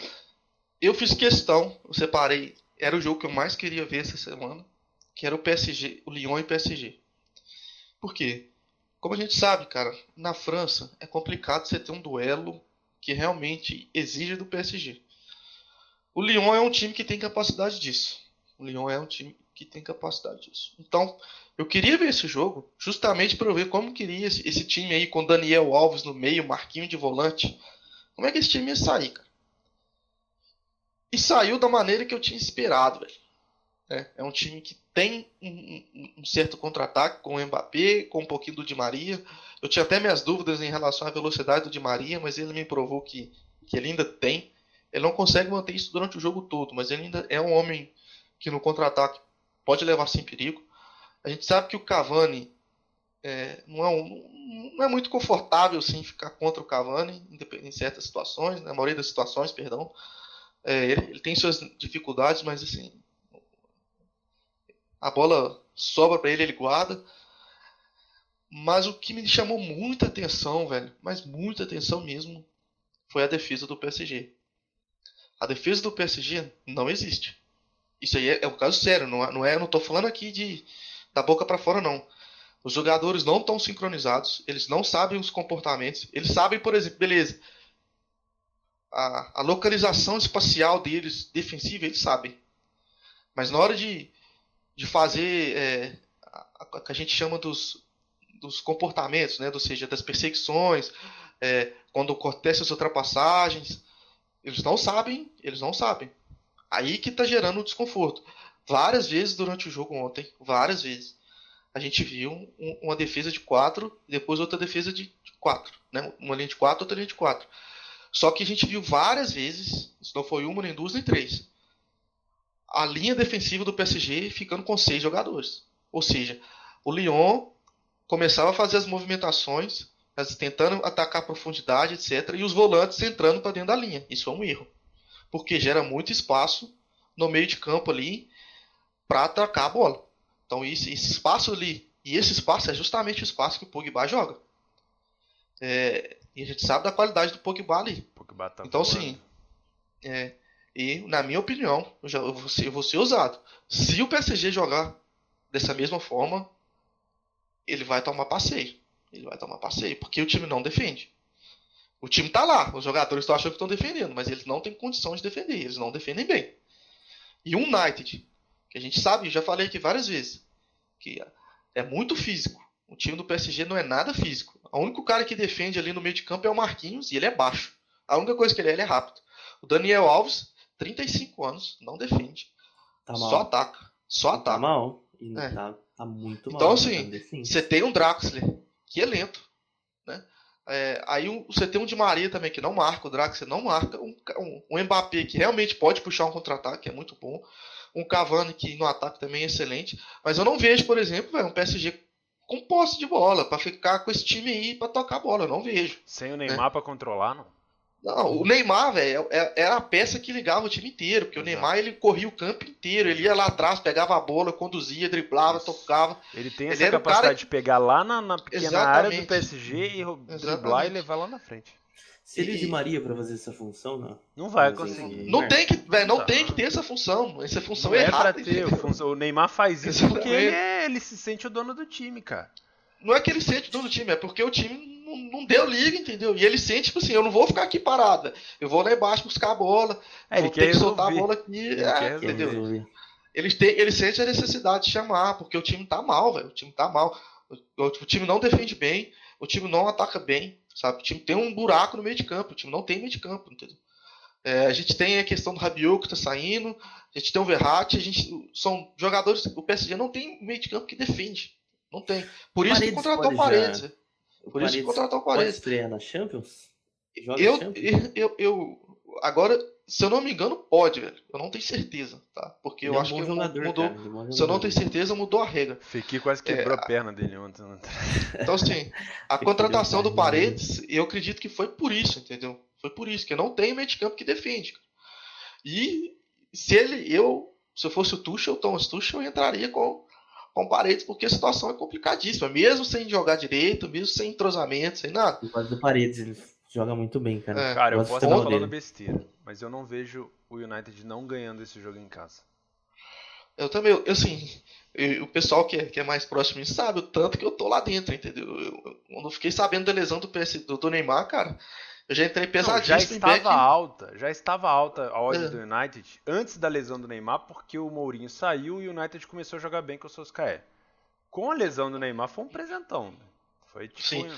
Eu fiz questão, eu separei. Era o jogo que eu mais queria ver essa semana. Que era o PSG, o Lyon e PSG. Por quê? Como a gente sabe, cara, na França é complicado você ter um duelo que realmente exige do PSG. O Lyon é um time que tem capacidade disso. O Lyon é um time que tem capacidade disso. Então, eu queria ver esse jogo justamente para ver como queria esse, esse time aí com Daniel Alves no meio, Marquinhos de volante. Como é que esse time ia sair, cara? E saiu da maneira que eu tinha esperado, velho. É, é um time que tem um, um- um certo contra-ataque com o Mbappé, com um pouquinho do Di Maria. Eu tinha até minhas dúvidas em relação à velocidade do Di Maria, mas ele me provou que, que ele ainda tem. Ele não consegue manter isso durante o jogo todo, mas ele ainda é um homem que no contra-ataque pode levar sem perigo. A gente sabe que o Cavani é, não, é um- não é muito confortável assim, ficar contra o Cavani em certas situações, na maioria das situações, perdão. É, ele, ele tem suas dificuldades, mas assim, a bola sobra para ele, ele guarda. Mas o que me chamou muita atenção, velho, mas muita atenção mesmo, foi a defesa do PSG. A defesa do PSG não existe. Isso aí é, é um caso sério, não é, não é, não tô falando aqui de da boca para fora não. Os jogadores não estão sincronizados, eles não sabem os comportamentos, eles sabem, por exemplo, beleza, a, a localização espacial deles defensiva, eles sabem. Mas na hora de, de fazer é, a, a, que a gente chama dos, dos comportamentos, né? ou seja, das perseguições, é, quando acontecem as ultrapassagens, eles não sabem, eles não sabem. Aí que está gerando o desconforto. Várias vezes durante o jogo ontem, várias vezes, a gente viu um, uma defesa de 4 e depois outra defesa de 4. Né? Uma linha de 4, outra linha de 4. Só que a gente viu várias vezes, isso não foi uma, nem duas, nem três, a linha defensiva do PSG ficando com seis jogadores. Ou seja, o Lyon começava a fazer as movimentações, tentando atacar a profundidade, etc. E os volantes entrando para dentro da linha. Isso é um erro. Porque gera muito espaço no meio de campo ali para atacar a bola. Então esse, esse, espaço ali, e esse espaço é justamente o espaço que o Pogba joga. É, e a gente sabe da qualidade do Pogba ali. Pogba tá então voando. sim. É, e na minha opinião, eu, já, eu, vou ser, eu vou ser ousado. Se o PSG jogar dessa mesma forma, ele vai tomar passeio. Ele vai tomar passeio, porque o time não defende. O time tá lá, os jogadores estão achando que estão defendendo, mas eles não têm condição de defender, eles não defendem bem. E o United, que a gente sabe, já falei aqui várias vezes, que é muito físico. O time do PSG não é nada físico. O único cara que defende ali no meio de campo é o Marquinhos e ele é baixo. A única coisa que ele é, ele é rápido. O Daniel Alves, 35 anos, não defende. Tá só ataca. Só tá ataca. Tá mal. E é. tá, tá muito mal. Então, assim, você tem um Draxler, que é lento. Né? É, aí um, você tem um de Maria também que não marca, o Draxler não marca. Um, um, um Mbappé que realmente pode puxar um contra-ataque, é muito bom. Um Cavani que no ataque também é excelente. Mas eu não vejo, por exemplo, véio, um PSG com posse de bola, para ficar com esse time aí para tocar a bola. Eu não vejo. Sem o Neymar né? para controlar, não? Não, o Neymar, velho, é, é, era a peça que ligava o time inteiro, porque Exato. o Neymar ele corria o campo inteiro, ele ia lá atrás, pegava a bola, conduzia, driblava, Isso. tocava. Ele tem essa ele capacidade cara... de pegar lá na, na pequena Exatamente. área do PSG e Exatamente. driblar e levar lá na frente. Seria de Maria para fazer essa função, não? Não vai conseguir. Não tem que, véio, não tá. tem que ter essa função. Essa função não é, é errada. Ter, o Neymar faz isso Exatamente. porque ele, é, ele se sente o dono do time, cara. Não é que ele sente o dono do time, é porque o time não, não deu liga, entendeu? E ele sente, tipo assim, eu não vou ficar aqui parado. Eu vou lá embaixo buscar a bola. É, vou ter que soltar a bola aqui. Ele é, entendeu? Ele, tem, ele sente a necessidade de chamar, porque o time tá mal, velho. O time tá mal. O, o, time não defende bem, o time não ataca bem, sabe? O time tem um buraco no meio de campo, o time não tem meio de campo, entendeu? É, a gente tem a questão do Rabiot que tá saindo, a gente tem o Verratti, a gente são jogadores, o PSG não tem meio de campo que defende. Não tem. Por isso que contratou o Paredes. Por isso que contratou o Paredes. Pode estrear na Champions? Eu, Champions? Eu, eu, agora, se eu não me engano, pode, velho. Eu não tenho certeza, tá? Porque eu é acho que jogador, mudou. Cara, se eu não tenho certeza, mudou a regra. Fiquei quase quebrou é, a perna dele ontem. Né? Então, assim, a contratação do Paredes, eu acredito que foi por isso, entendeu? Foi por isso, que eu não tenho meio de campo que defende. E se ele, eu, se eu fosse o Tuchel, o Thomas Tuchel, eu entraria com com Paredes, porque a situação é complicadíssima, mesmo sem jogar direito, mesmo sem entrosamento, sem nada. Causa do Paredes, ele joga muito bem, cara. É. Cara, eu posso estar falando besteira, mas eu não vejo o United não ganhando esse jogo em casa. Eu também, eu, assim, eu, o pessoal que é, que é mais próximo sabe o tanto que eu tô lá dentro, entendeu? Eu, quando eu fiquei sabendo da lesão do, PS, do, do Neymar, cara, eu já entrei pesadíssimo não, já estava alta, já estava alta a odd é. do United antes da lesão do Neymar, porque o Mourinho saiu e o United começou a jogar bem com o Solskjaer. Com a lesão do Neymar foi um presentão. Né? Foi tipo Sim.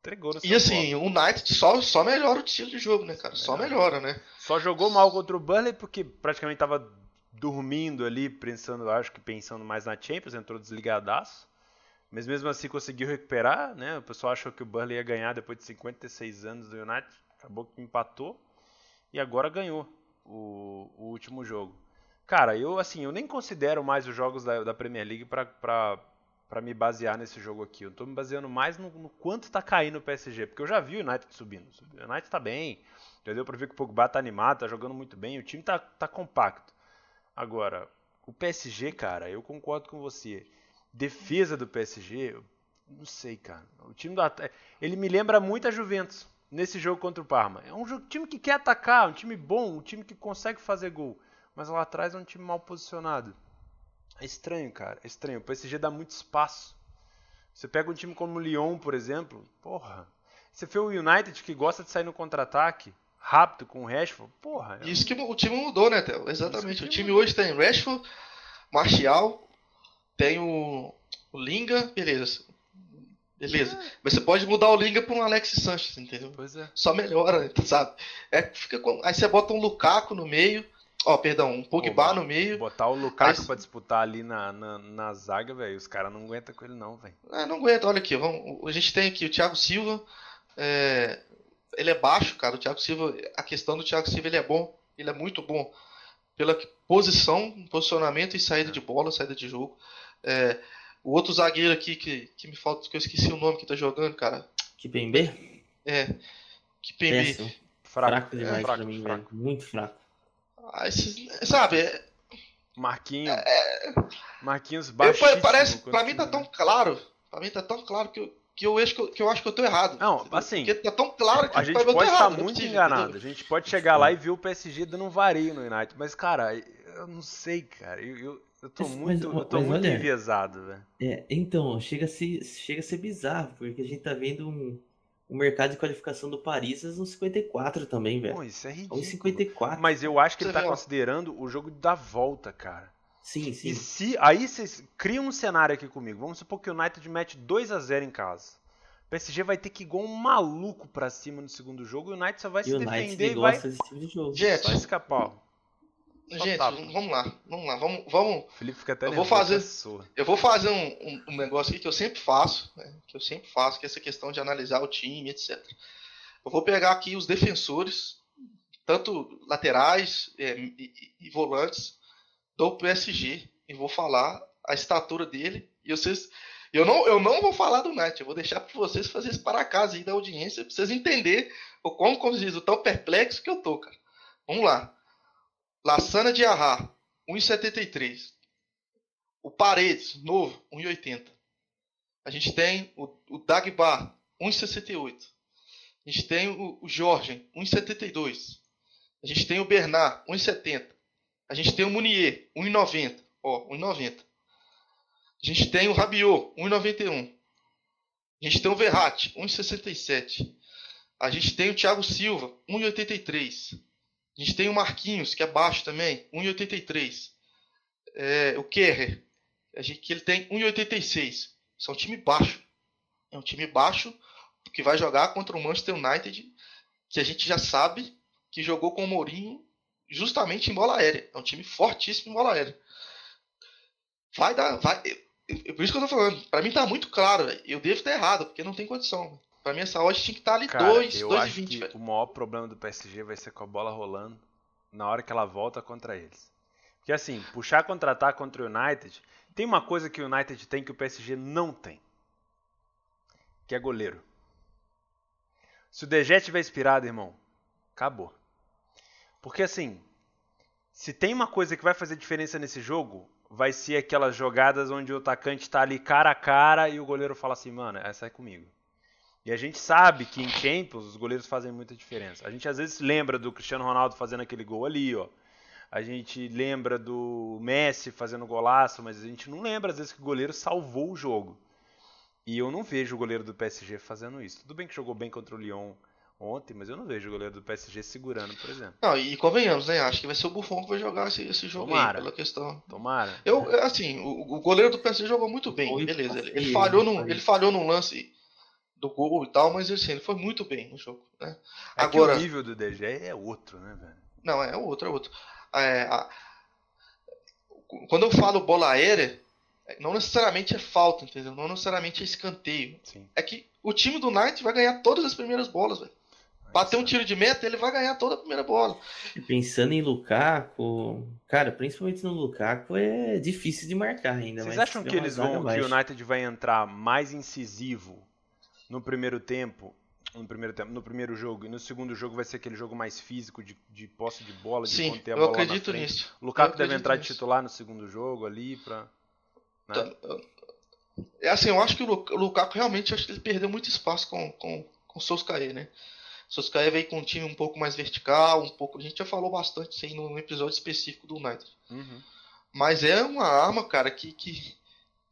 entregou E assim, o United só, só melhora o estilo de jogo, né, cara? Só melhora, né? Só jogou mal contra o Burnley porque praticamente estava dormindo ali, pensando, acho que pensando mais na Champions, entrou desligadaço. Mas mesmo assim conseguiu recuperar, né? O pessoal achou que o Burnley ia ganhar depois de 56 anos do United, acabou que empatou e agora ganhou o, o último jogo. Cara, eu assim, eu nem considero mais os jogos da, da Premier League para me basear nesse jogo aqui. Eu estou me baseando mais no, no quanto está caindo o PSG, porque eu já vi o United subindo. O United está bem, já deu para ver que o Pogba está animado, está jogando muito bem, o time está tá compacto. Agora, O PSG, cara, eu concordo com você. Defesa do PSG, não sei, cara. O time do ele me lembra muito a Juventus nesse jogo contra o Parma. É um time que quer atacar, um time bom, um time que consegue fazer gol, mas lá atrás é um time mal posicionado. É estranho, cara. É estranho. O PSG dá muito espaço. Você pega um time como o Lyon, por exemplo, porra. Você vê o United que gosta de sair no contra-ataque rápido com o Rashford, porra. É Isso que o time mudou, né, Theo? Exatamente. O time hoje tem Rashford, Martial, tem o, o Linga, beleza. Beleza. É. Mas você pode mudar o Linga para um Alex Sanches, entendeu? Pois é. Só melhora, sabe? É, fica com... Aí você bota um Lukaku no meio. Ó, oh, perdão, um Pogba no meio. Botar o Lukaku aí... pra disputar ali na, na, na zaga, velho. Os caras não aguentam com ele, não, velho. É, não aguenta. Olha aqui, vamos... a gente tem aqui o Thiago Silva. É... Ele é baixo, cara. O Thiago Silva, a questão do Thiago Silva, ele é bom. Ele é muito bom. Pela posição, posicionamento e saída é. de bola, saída de jogo. É... O outro zagueiro aqui que, que me falta, que eu esqueci o nome que tá jogando, cara. Kipembe? É. Kipembe. Fraco, fraco demais é, fraco, pra mim, fraco. velho. Muito fraco. Ah, esses, sabe, é... Marquinhos. É... Marquinhos baixo. Parece, pra mim tá tão claro. Pra mim tá tão claro que eu, que eu acho que eu, que eu acho que eu tô errado. Não, assim. Porque tá tão claro que a gente pode estar muito enganado. A gente pode chegar lá e ver o PSG dando um vareio no United. Mas, cara, eu não sei, cara. Eu, eu, eu tô mas, muito, mas, eu tô muito olha, enviesado, velho. É, então, chega a, ser, chega a ser bizarro, porque a gente tá vendo um, um mercado de qualificação do Paris uns 54 também, velho. Pô, isso é ridículo. 54. Mas eu acho que ele tá considerando o jogo da volta, cara. Sim, sim. E se. Aí vocês criam um cenário aqui comigo. Vamos supor que o United mete 2 a 0 em casa. O PSG vai ter que ir igual um maluco pra cima no segundo jogo. O United só vai e se defender e vai. Tipo de jogo. Gente, só escapar. Gente, vamos lá, vamos lá, vamos, vamos. Felipe fica até eu vou fazer, eu vou fazer um, um, um, negócio aqui que eu sempre faço, né, que eu sempre faço, que é essa questão de analisar o time, etc. Eu vou pegar aqui os defensores, tanto laterais é, e, e, volantes do PSG, e vou falar a estatura dele. E vocês, eu não, eu não vou falar do Net, eu vou deixar para vocês fazerem para casa aí da audiência, para vocês entenderem o como, como diz, o tão perplexo que eu tô, cara. Vamos lá. Lassana de Arra, 1,73. O Paredes, novo, 1,80. A gente tem o, o Dagbar, 1,68. A gente tem o, o Jorge, 1,72. A gente tem o Bernard, 1,70. A gente tem o Munier, 1,90. Ó, 1,90. A gente tem o Rabiot, 1,91. A gente tem o Verratti, 1,67. A gente tem o Thiago Silva, 1,83. A gente tem o Marquinhos, que é baixo também, 1,83. É, o Kerrer, que ele tem 1,86. Isso é um time baixo. É um time baixo que vai jogar contra o Manchester United, que a gente já sabe que jogou com o Mourinho justamente em bola aérea. É um time fortíssimo em bola aérea. Vai dar. Vai, por isso que eu tô falando. Para mim tá muito claro. Eu devo estar errado, porque não tem condição. Pra mim essa odd tinha que estar tá ali 2, 2,20. O maior problema do PSG vai ser com a bola rolando na hora que ela volta contra eles. Porque assim, puxar contra-ataque contra o United, tem uma coisa que o United tem que o PSG não tem. Que é goleiro. Se o DG tiver inspirado, irmão, acabou. Porque assim, se tem uma coisa que vai fazer diferença nesse jogo, vai ser aquelas jogadas onde o atacante está ali cara a cara e o goleiro fala assim, mano, essa é comigo. E a gente sabe que em Champions os goleiros fazem muita diferença. A gente às vezes lembra do Cristiano Ronaldo fazendo aquele gol ali, ó. A gente lembra do Messi fazendo golaço, mas a gente não lembra às vezes que o goleiro salvou o jogo. E eu não vejo o goleiro do PSG fazendo isso. Tudo bem que jogou bem contra o Lyon ontem, mas eu não vejo o goleiro do PSG segurando, por exemplo. Não, e convenhamos, né? Acho que vai ser o Buffon que vai jogar esse, esse jogo Tomara. aí, pela questão. Tomara. Eu, assim, o, o goleiro do PSG jogou muito bem, beleza. Ele, ele falhou num, ele falhou num lance do gol e tal, mas assim, ele foi muito bem no jogo. Né? É Agora, o nível do DG é outro, né, velho? Não, é outro, é outro. É, a, quando eu falo bola aérea, não necessariamente é falta, entendeu? Não necessariamente é escanteio. Sim. É que o time do Knight vai ganhar todas as primeiras bolas, velho. Bater um tiro de meta, ele vai ganhar toda a primeira bola. E pensando em Lukaku, cara, principalmente no Lukaku, é difícil de marcar ainda. Vocês acham que eles vão, que o United vai entrar mais incisivo no primeiro tempo, no primeiro tempo, no primeiro jogo e no segundo jogo vai ser aquele jogo mais físico de, de posse de bola, de Sim, conter a eu bola acredito nisso. O Lukaku deve entrar de nisso. titular no segundo jogo ali para Tá, É assim, eu acho que o Lu- o Lukaku realmente acho que ele perdeu muito espaço com, com, com o Solskjaer, né? O Solskjaer veio com um time um pouco mais vertical, um pouco. A gente já falou bastante isso aí no, episódio específico do United. Uhum. Mas é uma arma, cara, que, que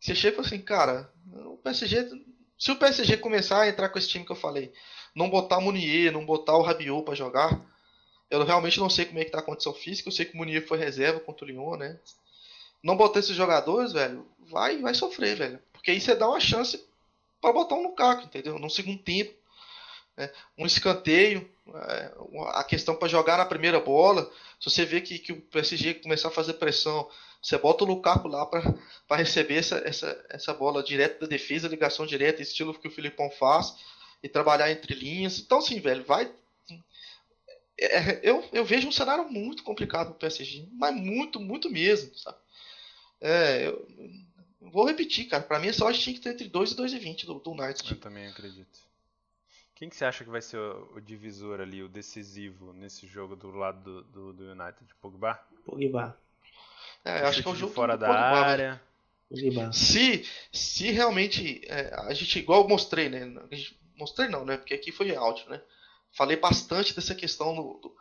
você chega assim, cara, o PSG. Se o PSG começar a entrar com esse time que eu falei, não botar o Munier, não botar o Rabiot pra jogar, eu realmente não sei como é que tá a condição física. Eu sei que o Munier foi reserva contra o Lyon, né? Não botar esses jogadores, velho, vai, vai sofrer, velho. Porque aí você dá uma chance pra botar um Lukaku, entendeu? Num segundo tempo. né? Um escanteio, a questão pra jogar na primeira bola. Se você vê que, que o PSG começar a fazer pressão, você bota o Lukaku lá pra receber essa, essa, essa bola direto da defesa, ligação direta, estilo que o Filipão faz, e trabalhar entre linhas. Então, assim, velho, vai. É, eu, eu vejo um cenário muito complicado pro PSG, mas muito, muito mesmo, sabe? É, eu, vou repetir, cara. Pra mim, essa odd tinha que ter entre 2 e 2,20 do, do United. Eu também acredito. Quem que você acha que vai ser o, o divisor ali, o decisivo nesse jogo do lado do, do, do United? Pogba? Pogba. É, eu acho que é de jogo fora do da Pogba, velho. área. Pogba. Se, se realmente é, a gente, igual eu mostrei, né? Gente- mostrei não, né? Porque aqui foi áudio, né? Falei bastante dessa questão do,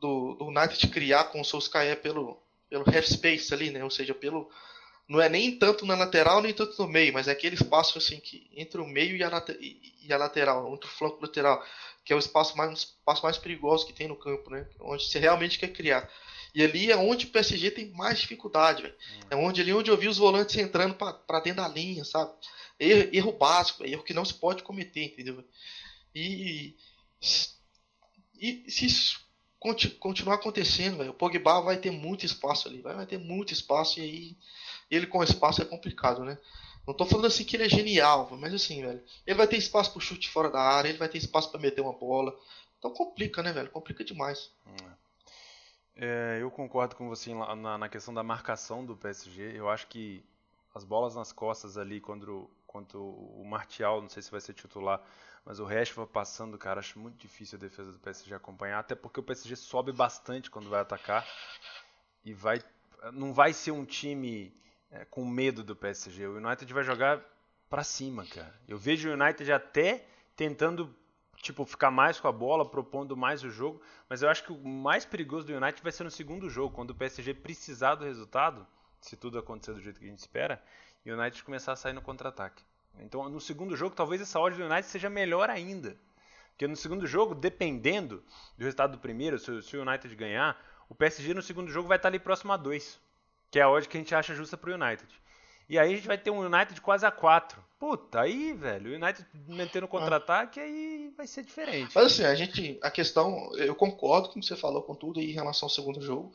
do, do United criar com o Solskjaer pelo, pelo half space ali, né? Ou seja, pelo. Não é nem tanto na lateral, nem tanto no meio, mas é aquele espaço assim que entre o meio e a, e- e a lateral, entre o flanco lateral, que é o espaço mais, espaço mais perigoso que tem no campo, né? Onde você realmente quer criar. E ali é onde o PSG tem mais dificuldade, velho. É onde ali onde eu vi os volantes entrando pra dentro da linha, sabe? Erro, erro básico, erro que não se pode cometer, entendeu? E, e se isso conti- continuar acontecendo, velho, o Pogba vai ter muito espaço ali, vai, vai ter muito espaço e aí ele com espaço é complicado, né? Não tô falando assim que ele é genial, mas assim, velho, ele vai ter espaço pro chute fora da área, ele vai ter espaço pra meter uma bola. Então complica, né, velho? Complica demais. É, eu concordo com você na, na questão da marcação do PSG. Eu acho que as bolas nas costas ali, quando, quando o Martial, não sei se vai ser titular, mas o Rashford passando, cara, acho muito difícil a defesa do PSG acompanhar, até porque o PSG sobe bastante quando vai atacar e vai, não vai ser um time é, com medo do PSG. O United vai jogar pra cima, cara. Eu vejo o United até tentando tipo ficar mais com a bola, propondo mais o jogo, mas eu acho que o mais perigoso do United vai ser no segundo jogo, quando o PSG precisar do resultado, se tudo acontecer do jeito que a gente espera, e o United começar a sair no contra-ataque. Então, no segundo jogo, talvez essa odd do United seja melhor ainda. Porque no segundo jogo, dependendo do resultado do primeiro, se, o- se o United ganhar, o PSG no segundo jogo vai estar ali próximo a 2, que é a odd que a gente acha justa pro United. E aí a gente vai ter um United quase a 4. Puta, aí, velho, o United metendo contra-ataque, aí vai ser diferente. Mas assim, a gente. A questão. Eu concordo com o que você falou com tudo aí em relação ao segundo jogo.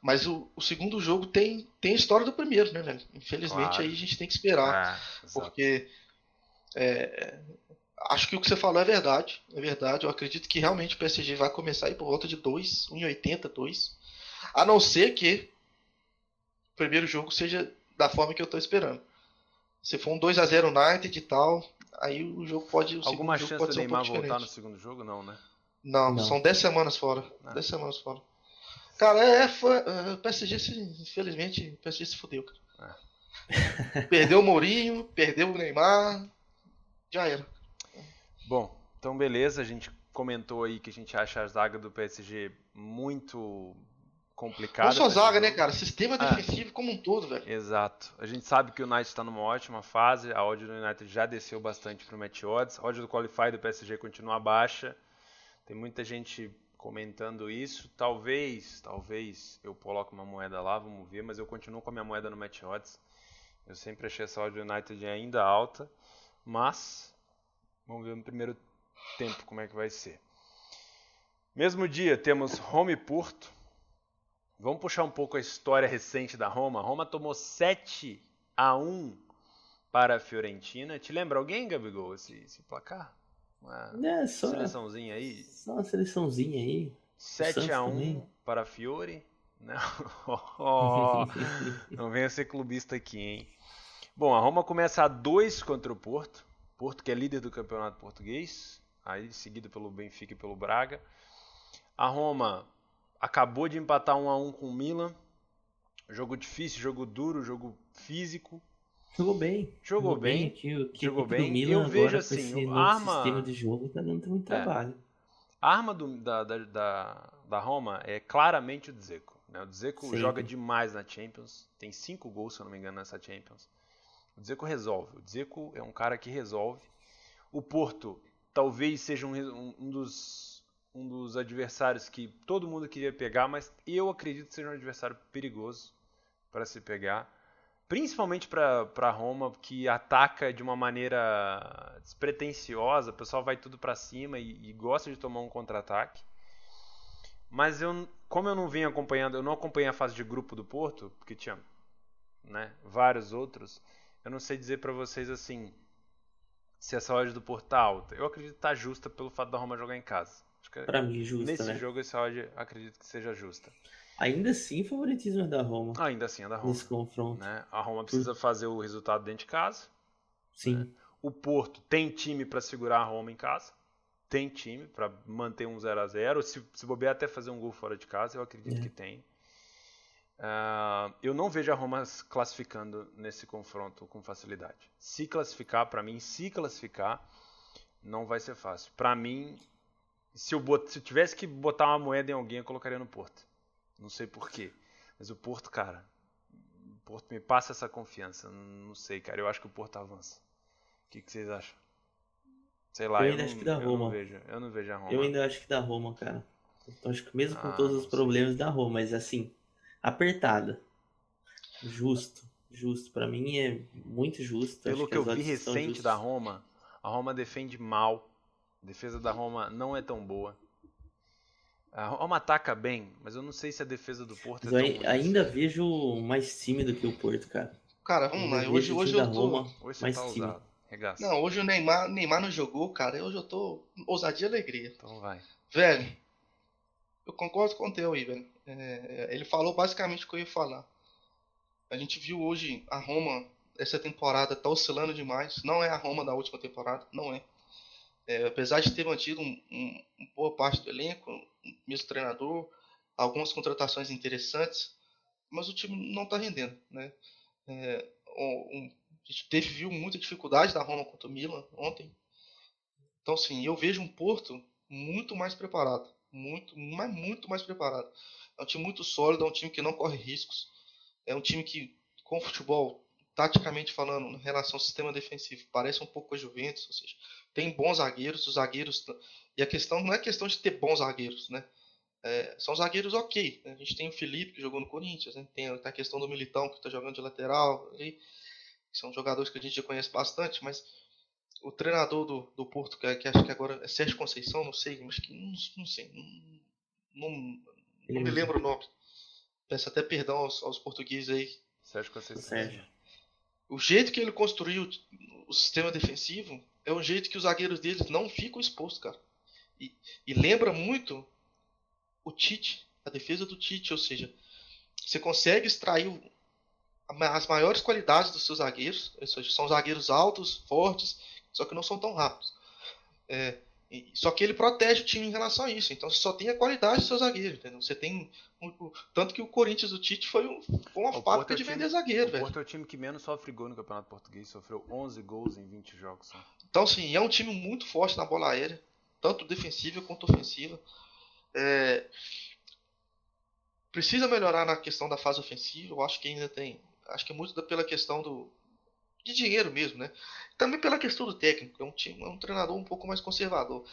Mas o, o segundo jogo tem, tem a história do primeiro, né, velho? Infelizmente Claro. aí a gente tem que esperar. Exato. porque é, acho que o que você falou é verdade. É verdade. Eu acredito que realmente o PSG vai começar aí por volta de 2, 1,80, 2. A não ser que o primeiro jogo seja da forma que eu tô esperando. Se for um 2x0 United e tal, aí o jogo pode. O Alguma segundo jogo chance pode do ser um Neymar pouco voltar diferente. no segundo jogo? Não, né? Não, Não. são 10 semanas fora. Ah. 10 semanas fora. Cara, é, é, foi, é, o PSG, se, infelizmente, o PSG se fudeu, cara. perdeu o Mourinho, perdeu o Neymar, já era. Bom, então beleza, a gente comentou aí que a gente acha a zaga do PSG muito complicada. Não só esse zaga, né, cara? Sistema Ah. defensivo como um todo, velho. Exato. A gente sabe que o United está numa ótima fase, a odd do United já desceu bastante para o match odds, a odd do Qualify do PSG continua baixa. Tem muita gente comentando isso. Talvez, talvez eu coloque uma moeda lá, vamos ver, mas eu continuo com a minha moeda no match odds. Eu sempre achei essa odd do United ainda alta, mas vamos ver no primeiro tempo como é que vai ser. Mesmo dia temos Roma e Porto. Vamos puxar um pouco a história recente da Roma. A Roma tomou 7 a 1 para a Fiorentina. Te lembra alguém, Gabigol, esse, esse placar? Uma É, só, seleçãozinha aí. só uma seleçãozinha aí. 7 a Santos 1 também. para a Fiore. Não, Oh, não venha ser clubista aqui, hein? Bom, a Roma começa a 2 contra o Porto. Porto que é líder do campeonato português. aí seguido pelo Benfica e pelo Braga. A Roma acabou de empatar 1 a 1 com o Milan. Jogo difícil, jogo duro, jogo físico. Jogou bem. Jogou, jogou bem. Que, que jogou bem. Milan eu vejo assim, o arma... sistema de jogo tá dando muito é. trabalho. A arma do, da, da, da, da, Roma é claramente o Dzeko. Né? O Dzeko joga demais na Champions. Tem cinco gols, se eu não me engano, nessa Champions. O Dzeko resolve. O Dzeko é um cara que resolve. O Porto talvez seja um, um, dos, um dos adversários que todo mundo queria pegar, mas eu acredito que seja um adversário perigoso para se pegar. Principalmente para Roma, que ataca de uma maneira despretensiosa, o pessoal vai tudo para cima e, e gosta de tomar um contra-ataque. Mas eu, como eu não vim acompanhando, eu não acompanhei a fase de grupo do Porto, porque tinha né, vários outros, eu não sei dizer para vocês assim se essa odd do Porto tá alta. Eu acredito que tá justa pelo fato da Roma jogar em casa. Para mim, justa. Nesse né? jogo, essa odd acredito que seja justa. Ainda assim, favoritismo é da Roma. Ainda assim é da Roma. Nesse confronto. Né? A Roma precisa fazer o resultado dentro de casa. Sim. Né? O Porto tem time para segurar a Roma em casa. Tem time para manter um 0 a 0 se, se bobear até fazer um gol fora de casa, eu acredito é. que tem. Uh, eu não vejo a Roma classificando nesse confronto com facilidade. Se classificar, para mim, se classificar, não vai ser fácil. Para mim, se eu, bot... se eu tivesse que botar uma moeda em alguém, eu colocaria no Porto. Não sei porquê. Mas o Porto, cara, o Porto me passa essa confiança. Não sei, cara. Eu acho que o Porto avança. O que, que vocês acham? Sei lá, eu, eu ainda não, acho que dá eu Roma. Não vejo, eu não vejo a Roma. Eu ainda acho que dá Roma, cara. Então, acho que mesmo com Ah, todos os sei. problemas da Roma, mas assim, apertada. Justo. Justo. Pra mim é muito justo. Pelo Acho que eu as vi recente justas. da Roma, a Roma defende mal. A defesa da Roma não é tão boa. A Roma ataca bem, mas eu não sei se a defesa do Porto Mas é eu tão ainda assim. vejo mais tímido que o Porto, cara. Cara, vamos lá. Hoje, hoje eu da tô. Roma Hoje você mais tá tímido. ousado. Regaça. Não, hoje o Neymar, Neymar não jogou, cara. Hoje eu tô ousadia e alegria. Então vai. Velho, eu concordo com o Theo aí, velho. É, ele falou basicamente o que eu ia falar. A gente viu hoje a Roma, essa temporada, tá oscilando demais. Não é a Roma da última temporada, não é. É, apesar de ter mantido um, um- uma boa parte do elenco, mesmo treinador, algumas contratações interessantes, mas o time não está rendendo, né? É, um- a gente teve, viu muita dificuldade da Roma contra o Milan ontem. Então, sim, eu vejo um Porto muito mais preparado. Muito, mas muito mais preparado. É um time muito sólido, é um time que não corre riscos. É um time que, com futebol, taticamente falando, em relação ao sistema defensivo, parece um pouco com a Juventus. Ou seja, tem bons zagueiros, os zagueiros. E a questão não é questão de ter bons zagueiros, né? É, são zagueiros ok. né? A gente tem o Felipe que jogou no Corinthians, né? tem a questão do Militão que está jogando de lateral. Ali, são jogadores que a gente já conhece bastante, mas o treinador do, do Porto, que, que acho que agora é Sérgio Conceição, não sei, mas que não, não sei, não, não, não me lembro o nome. Peço até perdão aos, aos portugueses aí. Sérgio Conceição. Sérgio. O jeito que ele construiu o sistema defensivo é um jeito que os zagueiros deles não ficam expostos, cara. E, e lembra muito o Tite, a defesa do Tite, ou seja, você consegue extrair as maiores qualidades dos seus zagueiros, ou seja, são zagueiros altos, fortes, só que não são tão rápidos. É, e- só que ele protege o time em relação a isso. Então você só tem a qualidade do seu zagueiro, entendeu? Você tem um- o- tanto que o Corinthians do Tite foi, um- foi uma O fábrica é o de time- vender zagueiro, O velho. Porto é o time que menos sofre gol no Campeonato Português. Sofreu 11 gols em 20 jogos. só. Então, sim, é um time muito forte na bola aérea, tanto defensiva quanto ofensiva. É, Precisa melhorar na questão da fase ofensiva. Eu acho que ainda tem. Acho que é muito pela questão do de dinheiro mesmo, né? Também pela questão do técnico. É um time, é um treinador um pouco mais conservador.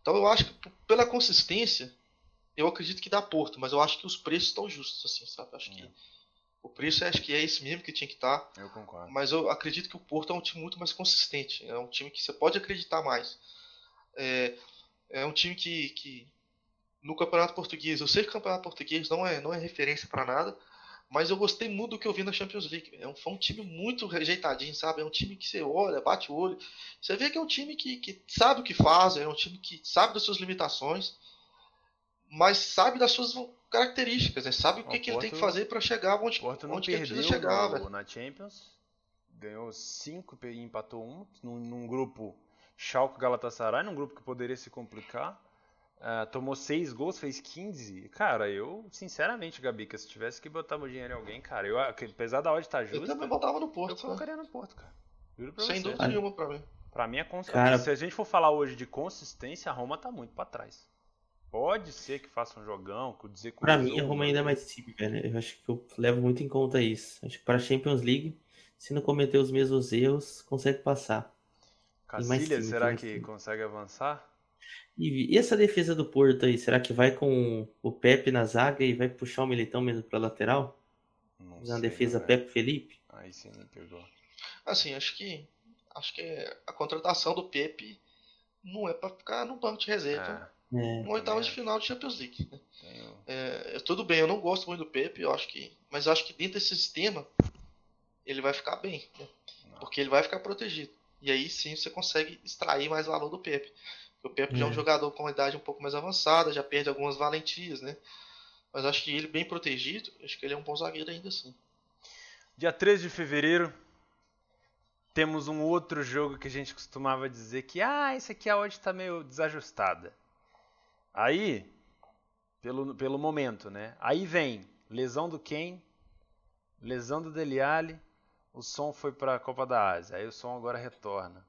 Então, eu acho que pela consistência, eu acredito que dá Porto, mas eu acho que os preços estão justos, assim, sabe? Acho que Hum. o preço acho que é esse mesmo que tinha que estar. Eu concordo. Mas eu acredito que o Porto é um time muito mais consistente. É um time que você pode acreditar mais. É, é um time que, que no Campeonato Português, eu sei que o Campeonato Português não é, não é referência para nada, mas eu gostei muito do que eu vi na Champions League. É um, foi um time muito rejeitadinho, sabe? É um time que você olha, bate o olho. Você vê que é um time que, que sabe o que faz, é um time que sabe das suas limitações, mas sabe das suas características, né? sabe o que, que ele tem que fazer para chegar onde, Porto não onde que ele perdeu chegar, no- velho. na Champions. Ganhou 5 e empatou 1 um, num, num grupo Schalke Galatasaray, num grupo que poderia se complicar. Uh, tomou 6 gols, fez 15. Cara, eu, sinceramente, Gabica, se tivesse que botar meu dinheiro em alguém, cara, eu, apesar da odd estar justa. Eu também botava no Porto. Eu colocaria no Porto, cara. Juro pra Sem você. dúvida nenhuma pra mim. Pra mim, é cons... cara... se a gente for falar hoje de consistência, a Roma tá muito pra trás. Pode ser que faça um jogão, que dizer que Pra mim, a Roma ainda é mais time, velho. Eu acho que eu levo muito em conta isso. Acho que pra Champions League, se não cometer os mesmos erros, consegue passar. Cacilha, será que consegue avançar? E, essa defesa do Porto aí, será que vai com o Pepe na zaga e vai puxar o Militão mesmo pra lateral? Não na defesa Pepe Felipe? Aí sim me pegou. Assim, acho que acho que a contratação do Pepe não é para ficar no banco de reserva. É. No oitavo de final de Champions League. Né? É, tudo bem, eu não gosto muito do Pepe, eu acho que, mas eu acho que dentro desse sistema ele vai ficar bem, né? porque ele vai ficar protegido. E aí sim você consegue extrair mais valor do Pepe. O Pepe já é um jogador com uma idade um pouco mais avançada, já perde algumas valentias, né? Mas acho que ele bem protegido, acho que ele é um bom zagueiro ainda assim. Dia 13 de fevereiro, temos um outro jogo que a gente costumava dizer que, ah, esse aqui a odd está meio desajustada. Aí, pelo, pelo momento, né? Aí vem lesão do Kane, lesão do Dele Alli, o som foi para a Copa da Ásia, aí o som agora retorna.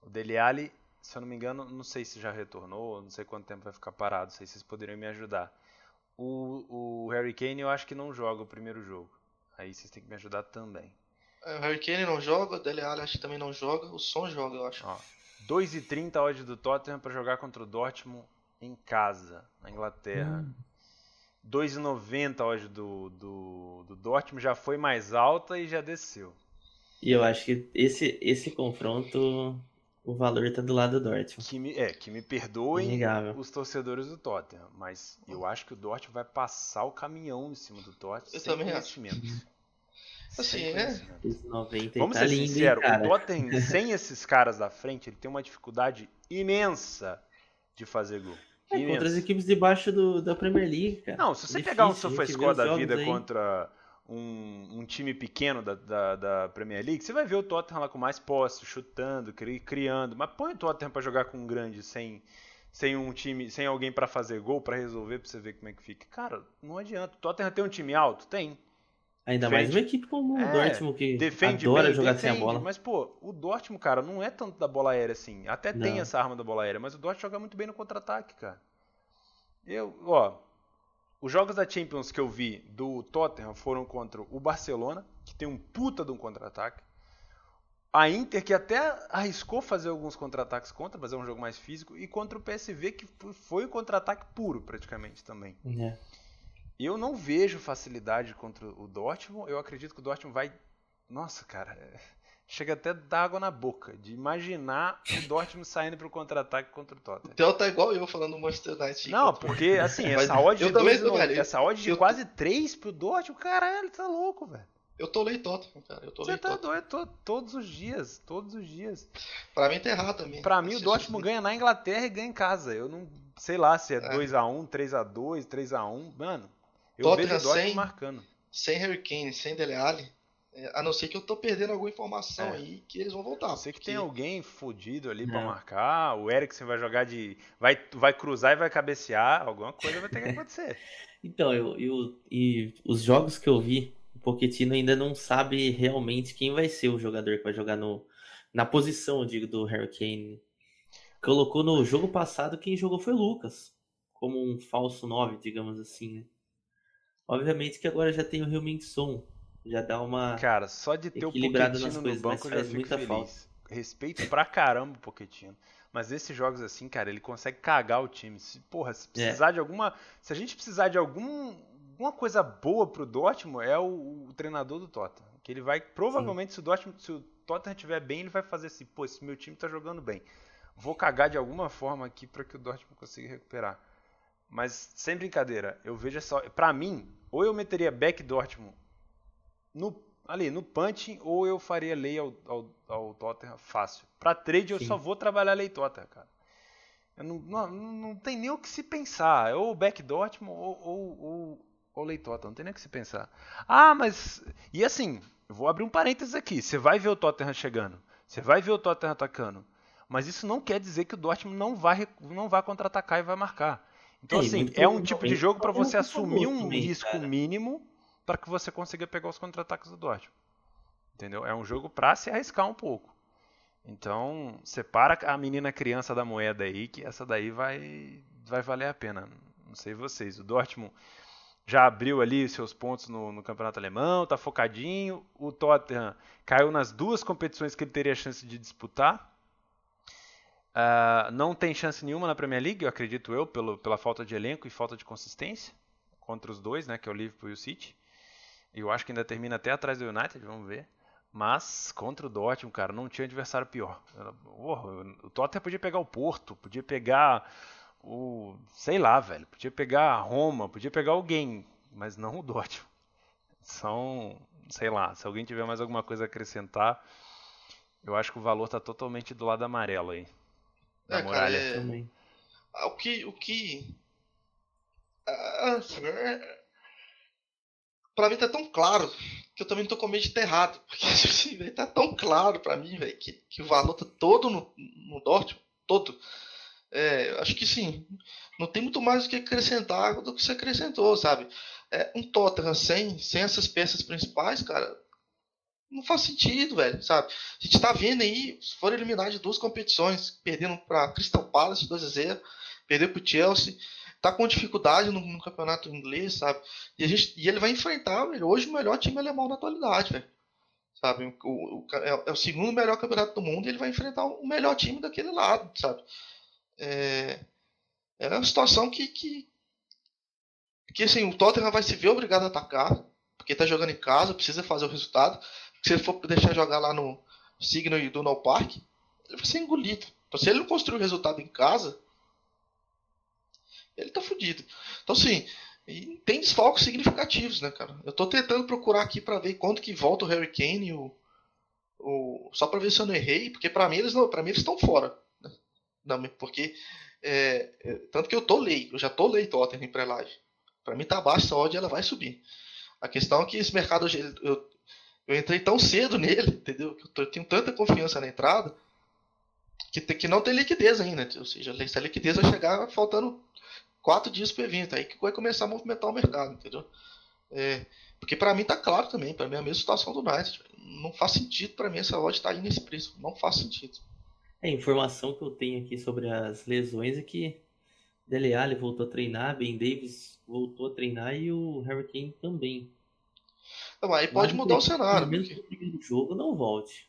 O Dele Alli se eu não me engano, não sei se já retornou, não sei quanto tempo vai ficar parado, não sei se vocês poderiam me ajudar. O, o Harry Kane eu acho que não joga o primeiro jogo. Aí vocês têm que me ajudar também. É, o Harry Kane não joga, o Dele Alli acho que também não joga, o Son joga, eu acho. 2,30 hoje do Tottenham para jogar contra o Dortmund em casa, na Inglaterra. Hum. 2,90 hoje do, do, do Dortmund já foi mais alta e já desceu. E eu acho que esse, esse confronto o valor está do lado do Dortmund. Que me, é, que me perdoem Inegável. os torcedores do Tottenham, mas eu acho que o Dortmund vai passar o caminhão em cima do Tottenham eu sem conhecimento. Assim, é. Vamos tá ser sinceros, o Tottenham, sem esses caras da frente, ele tem uma dificuldade imensa de fazer gol. É, contra as equipes debaixo do, da Premier League, cara. Não, se você Difícil, pegar um SofaScore da vida aí. contra um, um time pequeno da, da, da, Premier League, você vai ver o Tottenham lá com mais posse, chutando, cri, criando. Mas põe o Tottenham para jogar com um grande sem, sem um time, sem alguém para fazer gol, para resolver, para você ver como é que fica. Cara, não adianta. O Tottenham tem um time alto? Tem. Ainda defende. mais uma equipe como o é, Dortmund que defende adora bem, jogar defende, sem a bola. Mas, pô, o Dortmund, cara, não é tanto da bola aérea assim. Até não. tem essa arma da bola aérea, mas o Dortmund joga muito bem no contra-ataque, cara. Eu, ó, os jogos da Champions que eu vi do Tottenham foram contra o Barcelona, que tem um puta de um contra-ataque. A Inter, que até arriscou fazer alguns contra-ataques contra, mas é um jogo mais físico. E contra o PSV, que foi um contra-ataque puro, praticamente, também. É. Eu não vejo facilidade contra o Dortmund. Eu acredito que o Dortmund vai... Nossa, cara... É chega até a dar água na boca de imaginar o Dortmund saindo pro contra-ataque contra o Tottenham. O Theo tá igual eu falando do Manchester United. Não, porque assim, essa odd de, dois, não, essa odd de eu... quase 3 pro Dortmund, caralho, tá louco, velho. Eu tô lei Tottenham, cara. Eu tô Você tá doido, tô, todos os dias, todos os dias. Pra mim tá errado também. Pra mim o Dortmund ganha na Inglaterra e ganha em casa. Eu não sei lá se é, é. 2x1, 3x2, 3x1, mano. Eu Tottenham vejo o Dortmund sem, marcando. Sem Harry Kane, sem Dele Alli, a não ser que eu tô perdendo alguma informação é. aí que eles vão voltar. Sei que tem alguém fodido ali para marcar. O Eriksen vai jogar de. Vai, vai cruzar e vai cabecear. Alguma coisa vai ter que acontecer. então, eu, eu, e os jogos que eu vi, o Pochettino ainda não sabe realmente quem vai ser o jogador que vai jogar no, na posição, digo, do Harry Kane. Colocou no jogo passado quem jogou foi o Lucas, como um falso 9, digamos assim, né? Obviamente que agora já tem o Rio Son já dá uma. Cara, só de ter o Pochettino no banco já fico feliz. Falta. Respeito pra caramba o Pochettino. Mas esses jogos assim, cara, ele consegue cagar o time. Se, porra, se precisar é. de alguma. Se a gente precisar de algum, alguma coisa boa pro Dortmund, é o, o treinador do Tottenham. Que ele vai. Provavelmente, se o, Dortmund, se o Tottenham estiver bem, ele vai fazer assim, pô, esse meu time tá jogando bem. Vou cagar de alguma forma aqui para que o Dortmund consiga recuperar. Mas sem brincadeira, eu vejo só. Pra mim, ou eu meteria back Dortmund no, ali no punch ou eu faria lei ao, ao, ao Tottenham fácil. Para trade eu só vou trabalhar lei Tottenham, cara. Eu não, não, não tem nem o que se pensar. É ou o back Dortmund ou, ou, ou, ou lei Tottenham. Não tem nem o que se pensar. Ah, mas. E assim, vou abrir um parênteses aqui. Você vai ver o Tottenham chegando. Você vai ver o Tottenham atacando. Mas isso não quer dizer que o Dortmund não vai, não vai contra-atacar e vai marcar. Então, é, assim, é um tipo de jogo para você assumir um risco mínimo para que você consiga pegar os contra-ataques do Dortmund. Entendeu? É um jogo para se arriscar um pouco. Então, separa a menina criança da moeda aí, que essa daí vai, vai valer a pena. Não sei vocês. O Dortmund já abriu ali seus pontos no, no, campeonato alemão, tá focadinho. O Tottenham caiu nas duas competições que ele teria chance de disputar. Uh, não tem chance nenhuma na Premier League, eu acredito eu, pelo, pela falta de elenco e falta de consistência contra os dois, né, que é o Liverpool e o City. Eu acho que ainda termina até atrás do United, vamos ver. Mas contra o Dortmund, cara, não tinha adversário pior. o Tottenham podia pegar o Porto, podia pegar o. sei lá, velho. Podia pegar a Roma, podia pegar alguém, mas não o Dortmund. São. sei lá, se alguém tiver mais alguma coisa a acrescentar, eu acho que o valor tá totalmente do lado amarelo aí. Da é, muralha. Cara, é... também. Ah, o que. O que. Ah, é... Pra mim tá tão claro que eu também não tô com medo de ter errado. Porque assim, véio, tá tão claro para mim, velho, que, que o valor tá todo no, no Dortmund, todo. É, acho que sim. Não tem muito mais o que acrescentar do que você acrescentou, sabe? É, um Tottenham sem, sem essas peças principais, cara, não faz sentido, velho, sabe? A gente tá vendo aí, foram eliminados de duas competições, perdendo para Crystal Palace 2 a 0 perdeu pro Chelsea tá com dificuldade no, no, campeonato inglês, sabe? E, a gente, e ele vai enfrentar velho, hoje o melhor time alemão na atualidade, velho. Sabe? O, o, é, é, o segundo melhor campeonato do mundo e ele vai enfrentar o melhor time daquele lado, sabe? É, é uma situação que, que, que assim, o Tottenham vai se ver obrigado a atacar, porque tá jogando em casa, precisa fazer o resultado. Se ele for deixar jogar lá no Signal e Dunal Park, ele vai ser engolido. Então, se ele não construir o resultado em casa, ele tá fudido. Então, assim, tem desfalques significativos, né, cara? Eu tô tentando procurar aqui para ver quanto que volta o Harry Kane o, o só para ver se eu não errei, porque para mim eles não, para mim eles estão fora. Né? Não, porque é, é, tanto que eu tô lei, eu já tô lei Tottenham pré-live. Para mim tá abaixo essa odd, ela vai subir. A questão é que esse mercado eu, eu entrei tão cedo nele, entendeu? Que eu tenho tanta confiança na entrada que, que não tem liquidez ainda. Ou seja, essa liquidez vai chegar faltando quatro dias para o evento, aí que vai começar a movimentar o mercado, entendeu? É, porque para mim tá claro também, para mim é a mesma situação do United. Não faz sentido para mim essa loja estar tá aí nesse preço, não faz sentido. É, a informação que eu tenho aqui sobre as lesões é que Dele Alli voltou a treinar, Ben Davis voltou a treinar e o Harry Kane também. Não, aí pode mas, mudar o cenário. Mesmo porque... primeiro jogo não volte.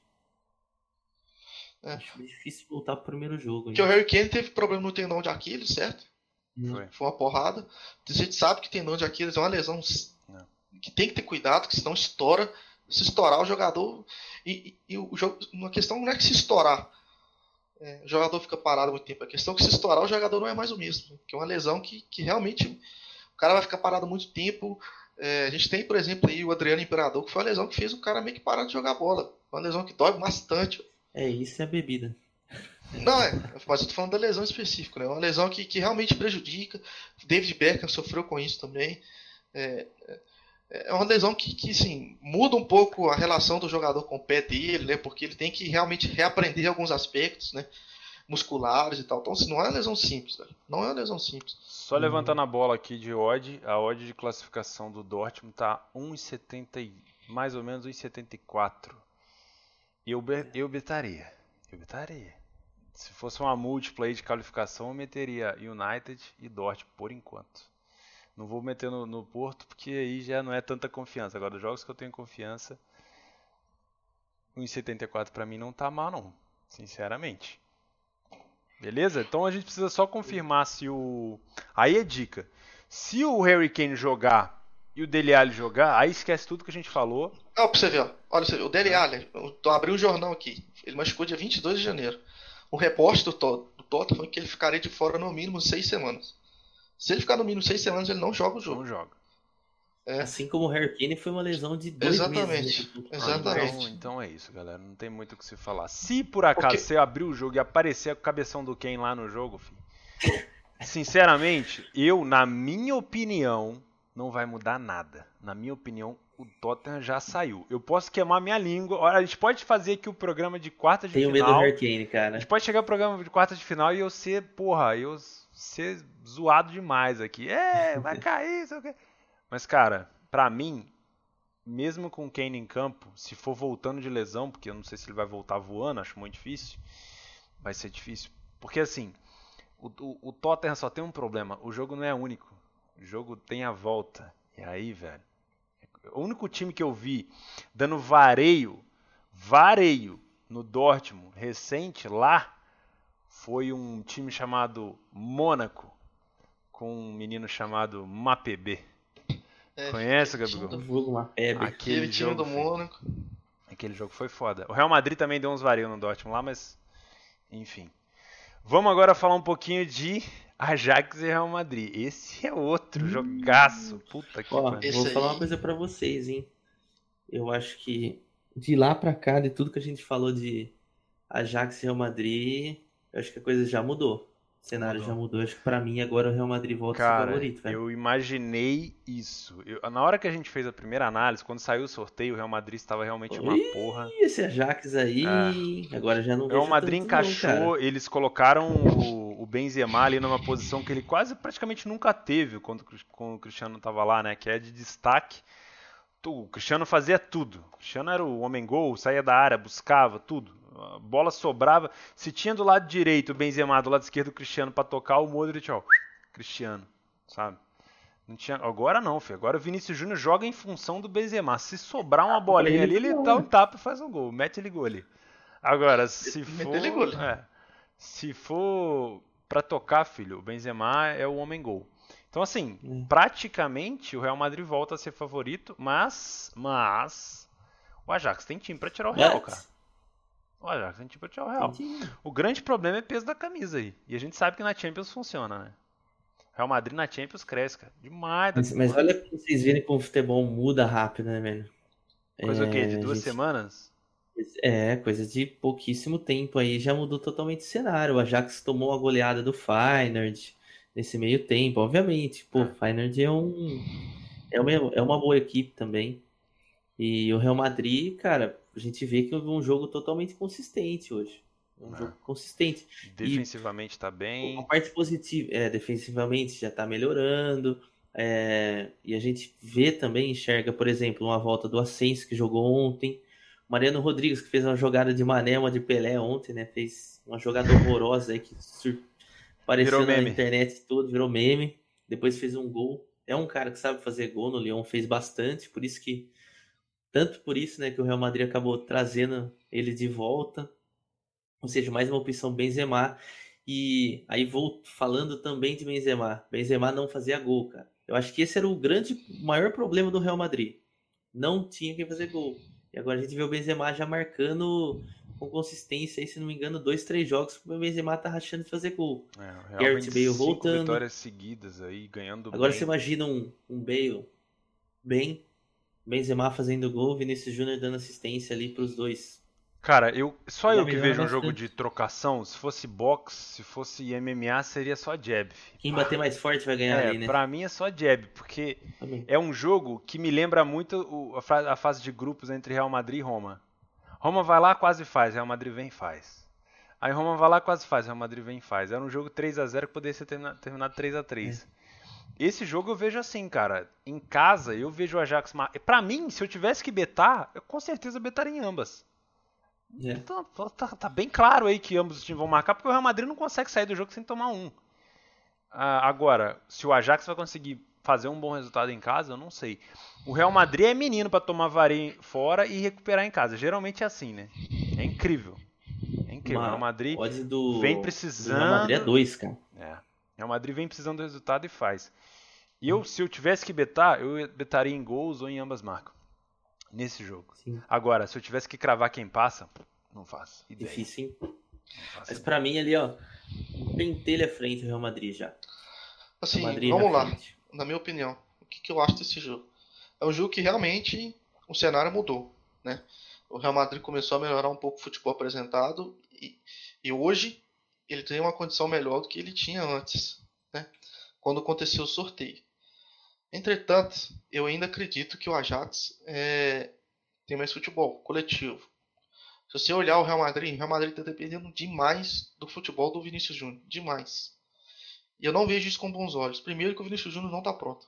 É. Acho difícil voltar pro primeiro jogo. Porque o Harry Kane teve problema no tendão de Aquiles, certo? Foi. Foi uma porrada. A gente sabe que tendão de Aquiles é uma lesão. É. que tem que ter cuidado, que senão estoura. Se estourar o jogador. E, e, e o jogo. Uma questão não é que se estourar. É, o jogador fica parado muito tempo. A questão é que se estourar o jogador não é mais o mesmo. Que é uma lesão que, que realmente o cara vai ficar parado muito tempo. É, a gente tem, por exemplo, aí o Adriano Imperador, que foi uma lesão que fez o cara meio que parar de jogar bola. Uma lesão que dói bastante. É, isso é bebida. Não, é, mas eu tô falando da lesão específica, né? Uma lesão que, que realmente prejudica. David Beckham sofreu com isso também. É, é, é uma lesão que, que sim, muda um pouco a relação do jogador com o pé dele, né? Porque ele tem que realmente reaprender alguns aspectos, né? Musculares e tal. Então, assim, não é uma lesão simples. Não é uma lesão simples. Só levantando a bola aqui de odd, a odd de classificação do Dortmund tá 1,70 mais ou menos 1,74. Eu, eu betaria. Eu betaria. Se fosse uma múltipla de qualificação, eu meteria United e Dortmund por enquanto. Não vou meter no, no, Porto porque aí já não é tanta confiança. Agora, os jogos que eu tenho confiança, 1,74 para mim não tá mal não, sinceramente. Beleza? Então a gente precisa só confirmar se o. Aí é dica. Se o Harry Kane jogar e o Dele Alli jogar, aí esquece tudo que a gente falou. Não, pra você ver, ó. Olha, o Dele Alli, eu abri o um jornal aqui. Ele machucou dia 22 de janeiro o reporte do, do Tottenham foi que ele ficaria de fora no mínimo seis semanas. Se ele ficar no mínimo seis semanas, ele não joga o jogo. Não joga. É. Assim como o Harry Kane foi uma lesão de dois Exatamente. meses. Exatamente. Então, então, é isso, galera. Não tem muito o que se falar. Se por acaso Porque... você abrir o jogo e aparecer a cabeção do Kane lá no jogo, filho, sinceramente, eu, na minha opinião, não vai mudar nada. Na minha opinião, o Tottenham já saiu. Eu posso queimar minha língua. Olha, a gente pode fazer aqui o programa de quarta de Tenho final. medo do Hurricane, cara. A gente pode chegar ao programa de quarta de final e eu ser, porra, eu ser zoado demais aqui. É, vai cair, sei o quê. Mas, cara, pra mim, mesmo com o Kane em campo, se for voltando de lesão, porque eu não sei se ele vai voltar voando, acho muito difícil. Vai ser difícil. Porque assim, o, o, o Tottenham só tem um problema. O jogo não é único. O jogo tem a volta. E aí, velho. O único time que eu vi dando vareio, vareio no Dortmund recente lá foi um time chamado Mônaco com um menino chamado Mapb. É, Conhece, febre. Aquele time jogo do foi- Mônaco. Aquele jogo foi foda. O Real Madrid também deu uns vareios no Dortmund lá, mas enfim. Vamos agora falar um pouquinho de Ajax e Real Madrid. Esse é outro jogaço. Puta que pariu. Esse vou aí- falar uma coisa pra vocês, hein? Eu acho que de lá pra cá, de tudo que a gente falou de Ajax e Real Madrid, eu acho que a coisa já mudou. O cenário Mudou. já mudou. Acho que pra mim agora o Real Madrid volta a ser Cara, favorito, velho. eu imaginei isso. Eu- na hora que a gente fez a primeira análise, quando saiu o sorteio, o Real Madrid estava realmente uma Ih, porra. E esse Ajax aí, agora já não O Real Madrid não, encaixou, cara. eles colocaram o, o Benzema ali numa posição que ele quase praticamente nunca teve quando, quando o Cristiano estava lá, né? Que é de destaque. O Cristiano fazia tudo. O Cristiano era o homem gol, saía da área, buscava tudo. A bola sobrava. Se tinha do lado direito o Benzema, do lado esquerdo o Cristiano para tocar, o Modric, ó, Cristiano, sabe? Não tinha, agora não, filho. Agora o Vinícius Júnior joga em função do Benzema. Se sobrar uma bolinha ali, ele dá um tapa e faz um gol. Mete ele gol ali. Agora, se Mete for, é, se for pra tocar, filho, o Benzema é o homem gol. Então assim, Hum. praticamente o Real Madrid volta a ser favorito, mas, mas o Ajax tem time pra tirar o Real, But- cara. O Ajax Real. O grande problema é o peso da camisa aí. E a gente sabe que na Champions funciona, né? Real Madrid na Champions cresce, cara. Demais. Mas, mas olha pra vocês verem como o futebol muda rápido, né, velho? Coisa o quê? De É, duas gente, semanas? É, coisa de pouquíssimo tempo aí, já mudou totalmente o cenário. O Ajax tomou a goleada do Feyenoord nesse meio tempo, obviamente. Pô, o Feyenoord é um é uma, é uma boa equipe também. E o Real Madrid, cara, a gente vê que houve um jogo totalmente consistente hoje. Um É. jogo consistente. Defensivamente tá bem. A parte positiva, é, defensivamente já tá melhorando. é, e a gente vê também, enxerga, por exemplo, uma volta do Ascenso que jogou ontem. Mariano Rodrigues, que fez uma jogada de Mané, uma de Pelé ontem, né? Fez uma jogada horrorosa aí que sur... apareceu Virou na meme. internet todo, virou meme. Depois fez um gol. É um cara que sabe fazer gol no Lyon, fez bastante, por isso que. Tanto por isso, né, que o Real Madrid acabou trazendo ele de volta. Ou seja, mais uma opção Benzema. E aí vou falando também de Benzema. Benzema não fazia gol, cara. Eu acho que esse era o grande, maior problema do Real Madrid. Não tinha quem fazer gol. E agora a gente vê o Benzema já marcando com consistência, aí, se não me engano, dois, três jogos que o Benzema tá rachando de fazer gol. É, Gareth Bale voltando. vitórias seguidas aí, ganhando Agora bem. você imagina um, um Bale bem, Benzema fazendo gol, Vinícius Júnior dando assistência ali pros dois. Cara, eu só eu que melhora vejo um jogo de trocação. Se fosse boxe, se fosse MMA, seria só jab. Quem bater mais forte vai ganhar É, ali, né? pra mim é só jab, porque Também. é um jogo que me lembra muito a, fase de grupos entre Real Madrid e Roma. Roma vai lá, quase faz, Real Madrid vem e faz. Aí Roma vai lá, quase faz, Real Madrid vem e faz. Era um jogo 3 a 0 que poderia ser termina- terminado 3 a 3 Esse jogo eu vejo assim, cara. Em casa, eu vejo o Ajax. Pra mim, se eu tivesse que betar, eu com certeza betaria em ambas. É. Então, tá, tá bem claro aí que ambos os times vão marcar, porque o Real Madrid não consegue sair do jogo sem tomar um. Ah, agora, se o Ajax vai conseguir fazer um bom resultado em casa, eu não sei. O Real Madrid é menino pra tomar varinha fora e recuperar em casa. Geralmente é assim, né? É incrível. É incrível. O Real Madrid do, vem do precisando. Real Madrid é dois, cara. É. Real Madrid vem precisando do resultado e faz. E eu, se eu tivesse que betar, eu betaria em gols ou em ambas marcas. Nesse jogo. Sim. Agora, se eu tivesse que cravar quem passa, não faço. Ideia. Difícil, hein? Mas pra mim ali, ó, pentelho à frente o Real Madrid já. Assim, Real Madrid vamos na lá. frente. Na minha opinião, o que, que eu acho desse jogo? É um jogo que realmente o cenário mudou, né? O Real Madrid começou a melhorar um pouco o futebol apresentado e, e hoje ele tem uma condição melhor do que ele tinha antes, né? Quando aconteceu o sorteio. Entretanto, eu ainda acredito que o Ajax é, tem mais futebol coletivo. Se você olhar o Real Madrid, o Real Madrid está dependendo demais do futebol do Vinícius Júnior. Demais. E eu não vejo isso com bons olhos. Primeiro que o Vinícius Júnior não está pronto.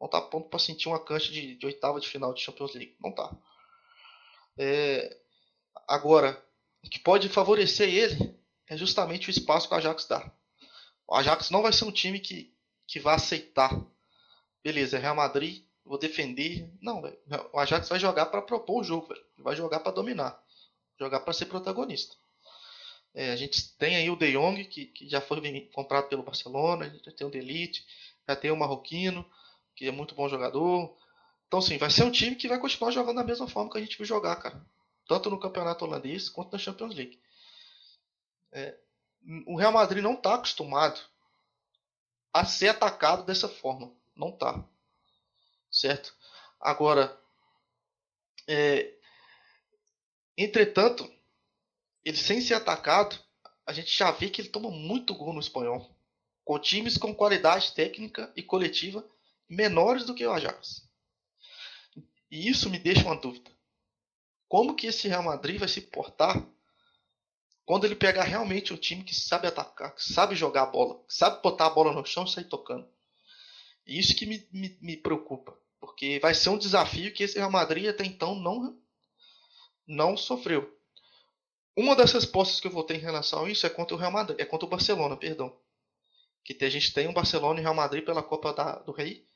Não está pronto para sentir uma cancha de, de, oitava de final de Champions League. Não está. É, agora, o que pode favorecer ele é justamente o espaço que o Ajax dá. O Ajax não vai ser um time que, que vai aceitar. Beleza, Real Madrid, vou defender. Não, o Ajax vai jogar para propor o jogo, véio. vai jogar para dominar, jogar para ser protagonista. É, a gente tem aí o De Jong, que, que já foi comprado pelo Barcelona, a gente já tem o Delite, já tem o Marroquino, que é muito bom jogador. Então, sim, vai ser um time que vai continuar jogando da mesma forma que a gente viu jogar, cara. Tanto no campeonato holandês quanto na Champions League. É, o Real Madrid não está acostumado a ser atacado dessa forma. Não está. Certo? Agora, é, entretanto, ele sem ser atacado, a gente já vê que ele toma muito gol no espanhol. Com times com qualidade técnica e coletiva menores do que o Ajax. E isso me deixa uma dúvida. Como que esse Real Madrid vai se portar quando ele pegar realmente um time que sabe atacar, que sabe jogar a bola, que sabe botar a bola no chão e sair tocando? E isso que me, me, me preocupa. Porque vai ser um desafio que esse Real Madrid até então não, não sofreu. Uma das respostas que eu vou ter em relação a isso é contra o Real Madrid, é contra o Barcelona, perdão. Que a gente tem um Barcelona e Real Madrid pela Copa da, do Rei,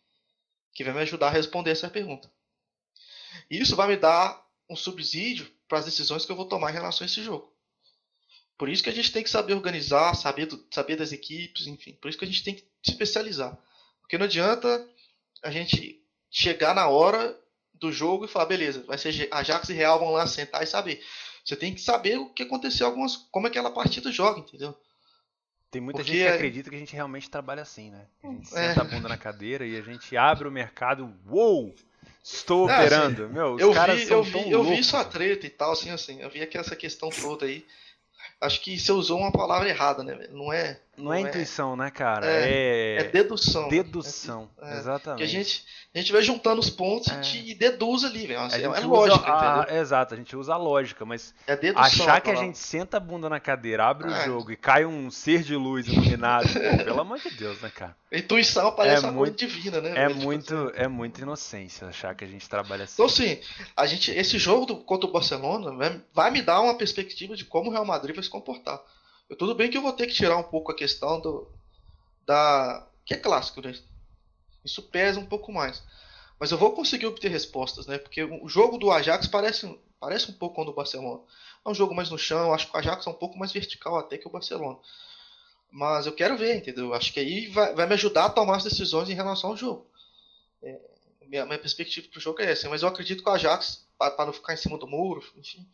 que vai me ajudar a responder essa pergunta. E isso vai me dar um subsídio para as decisões que eu vou tomar em relação a esse jogo. Por isso que a gente tem que saber organizar, saber, do, saber das equipes, enfim. Por isso que a gente tem que se especializar. Porque não adianta a gente chegar na hora do jogo e falar, beleza, vai ser Ajax e Real vão lá sentar e saber. Você tem que saber o que aconteceu, algumas, como aquela partida joga, entendeu? Tem muita Porque gente que é... acredita que a gente realmente trabalha assim, né? A gente é... senta a bunda na cadeira e a gente abre o mercado, uou! Estou é, operando. Assim, Meu, os eu caras vi, eu vi, eu vi sua treta e tal, assim, assim. Eu vi aqui essa questão toda aí. Acho que você usou uma palavra errada, né? Não é. Não, é, é intuição, né, cara? É, é, é dedução. Dedução, é, exatamente. Que a gente, a gente vai juntando os pontos é. e deduz ali, velho. É, é lógica, a, entendeu? Exato, a gente usa a lógica, mas é dedução, achar que a gente senta a bunda na cadeira, abre o é. jogo e cai um ser de luz iluminado, pô, pelo amor de Deus, né, cara? Intuição parece é uma muito, coisa divina, né? É muito, assim. é muito inocência achar que a gente trabalha assim. Então, assim, a gente, esse jogo do, contra o Barcelona vai, vai me dar uma perspectiva de como o Real Madrid vai se comportar. Tudo bem que eu vou ter que tirar um pouco a questão do, da que é clássico, né? Isso pesa um pouco mais. Mas eu vou conseguir obter respostas, né? Porque o jogo do Ajax parece, parece um pouco com o do Barcelona. É um jogo mais no chão, acho que o Ajax é um pouco mais vertical até que o Barcelona. Mas eu quero ver, entendeu? Acho que aí vai, vai me ajudar a tomar as decisões em relação ao jogo. É, minha, minha perspectiva para o jogo é essa. Mas eu acredito que o Ajax, para não ficar em cima do muro, enfim,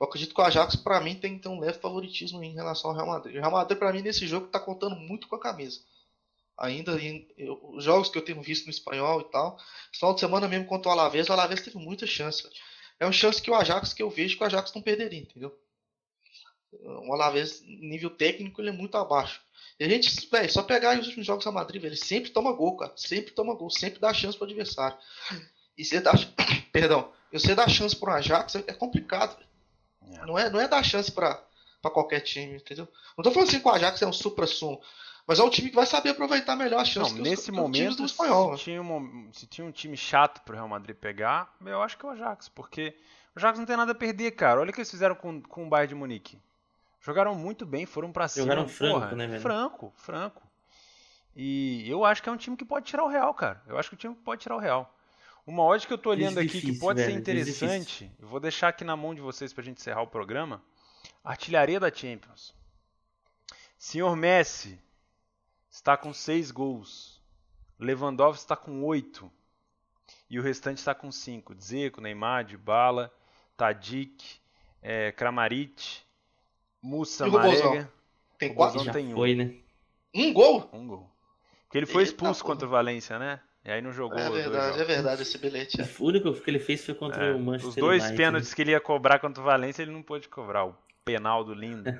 eu acredito que o Ajax, para mim, tem, tem um leve favoritismo em relação ao Real Madrid. O Real Madrid, para mim, nesse jogo, está contando muito com a camisa. Ainda em, eu, os jogos que eu tenho visto no espanhol e tal, esse final de semana mesmo contra o Alavés, o Alavés teve muita chance. É uma chance que o Ajax, que eu vejo que o Ajax não perderia, entendeu? O Alavés, nível técnico, ele é muito abaixo. E a gente, só pegar os últimos jogos da Madrid, ele sempre toma gol, cara. Sempre toma gol, sempre dá chance pro adversário. E você dá, perdão, e você dá chance pro Ajax é complicado. É. Não, é, não é dar chance para qualquer time, entendeu? Não tô falando assim que o Ajax é um supra-sumo. Mas é um time que vai saber aproveitar melhor as chances não, nesse os, momento, do espanhol. Se tinha, um, se tinha um time chato pro Real Madrid pegar, eu acho que é o Ajax, porque o Ajax não tem nada a perder, cara. Olha o que eles fizeram com, com o Bayern de Munique. Jogaram muito bem, foram para cima. Jogaram franco, porra, né, velho? Franco, franco. E eu acho que é um time que pode tirar o Real, cara. Eu acho que o time pode tirar o Real. Uma odd que eu tô olhando aqui que pode velho, ser interessante, eu vou deixar aqui na mão de vocês pra gente encerrar o programa. Artilharia da Champions. Senhor Messi está com 6 gols. Lewandowski está com 8. E o restante está com 5. Dzeko, Neymar, Dybala, Tadic, é, Kramaric, Musa, Marega. Tem 4? Tem um. Foi, né? Um gol? Um gol. Porque ele foi expulso Eita, contra o Valência, né? E aí não jogou. É verdade, é verdade esse bilhete. É. O único que ele fez foi contra é, o Manchester Os dois United. pênaltis que ele ia cobrar contra o Valência, ele não pôde cobrar. O penal do lindo.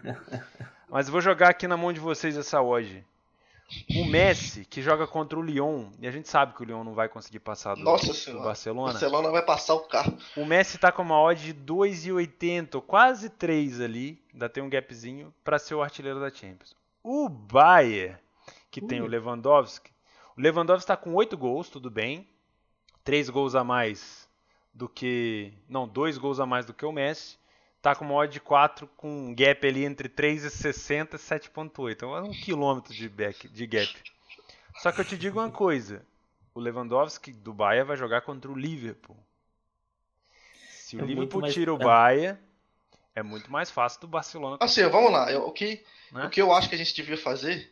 Mas vou jogar aqui na mão de vocês essa hoje. O Messi, que joga contra o Lyon, e a gente sabe que o Lyon não vai conseguir passar do, Nossa do. Barcelona. Barcelona vai passar o carro. O Messi tá com uma odd de 2,80, quase 3 ali, ainda tem um gapzinho, para ser o artilheiro da Champions. O Bayern, que tem o. Lewandowski, o Lewandowski tá com 8 gols, tudo bem. 3 gols a mais do que. Não, 2 gols a mais do que o Messi. Tá com uma odd de 4, com um gap ali entre 3,60 e 7,8. Então é um quilômetro de, back, de gap. Só que eu te digo uma coisa: o Lewandowski do Bayern vai jogar contra o Liverpool. Se o É Liverpool mais- tira o é. Bayern, é muito mais fácil do Barcelona. Assim, vamos lá. eu- o, que, Né? o que eu acho que a gente devia fazer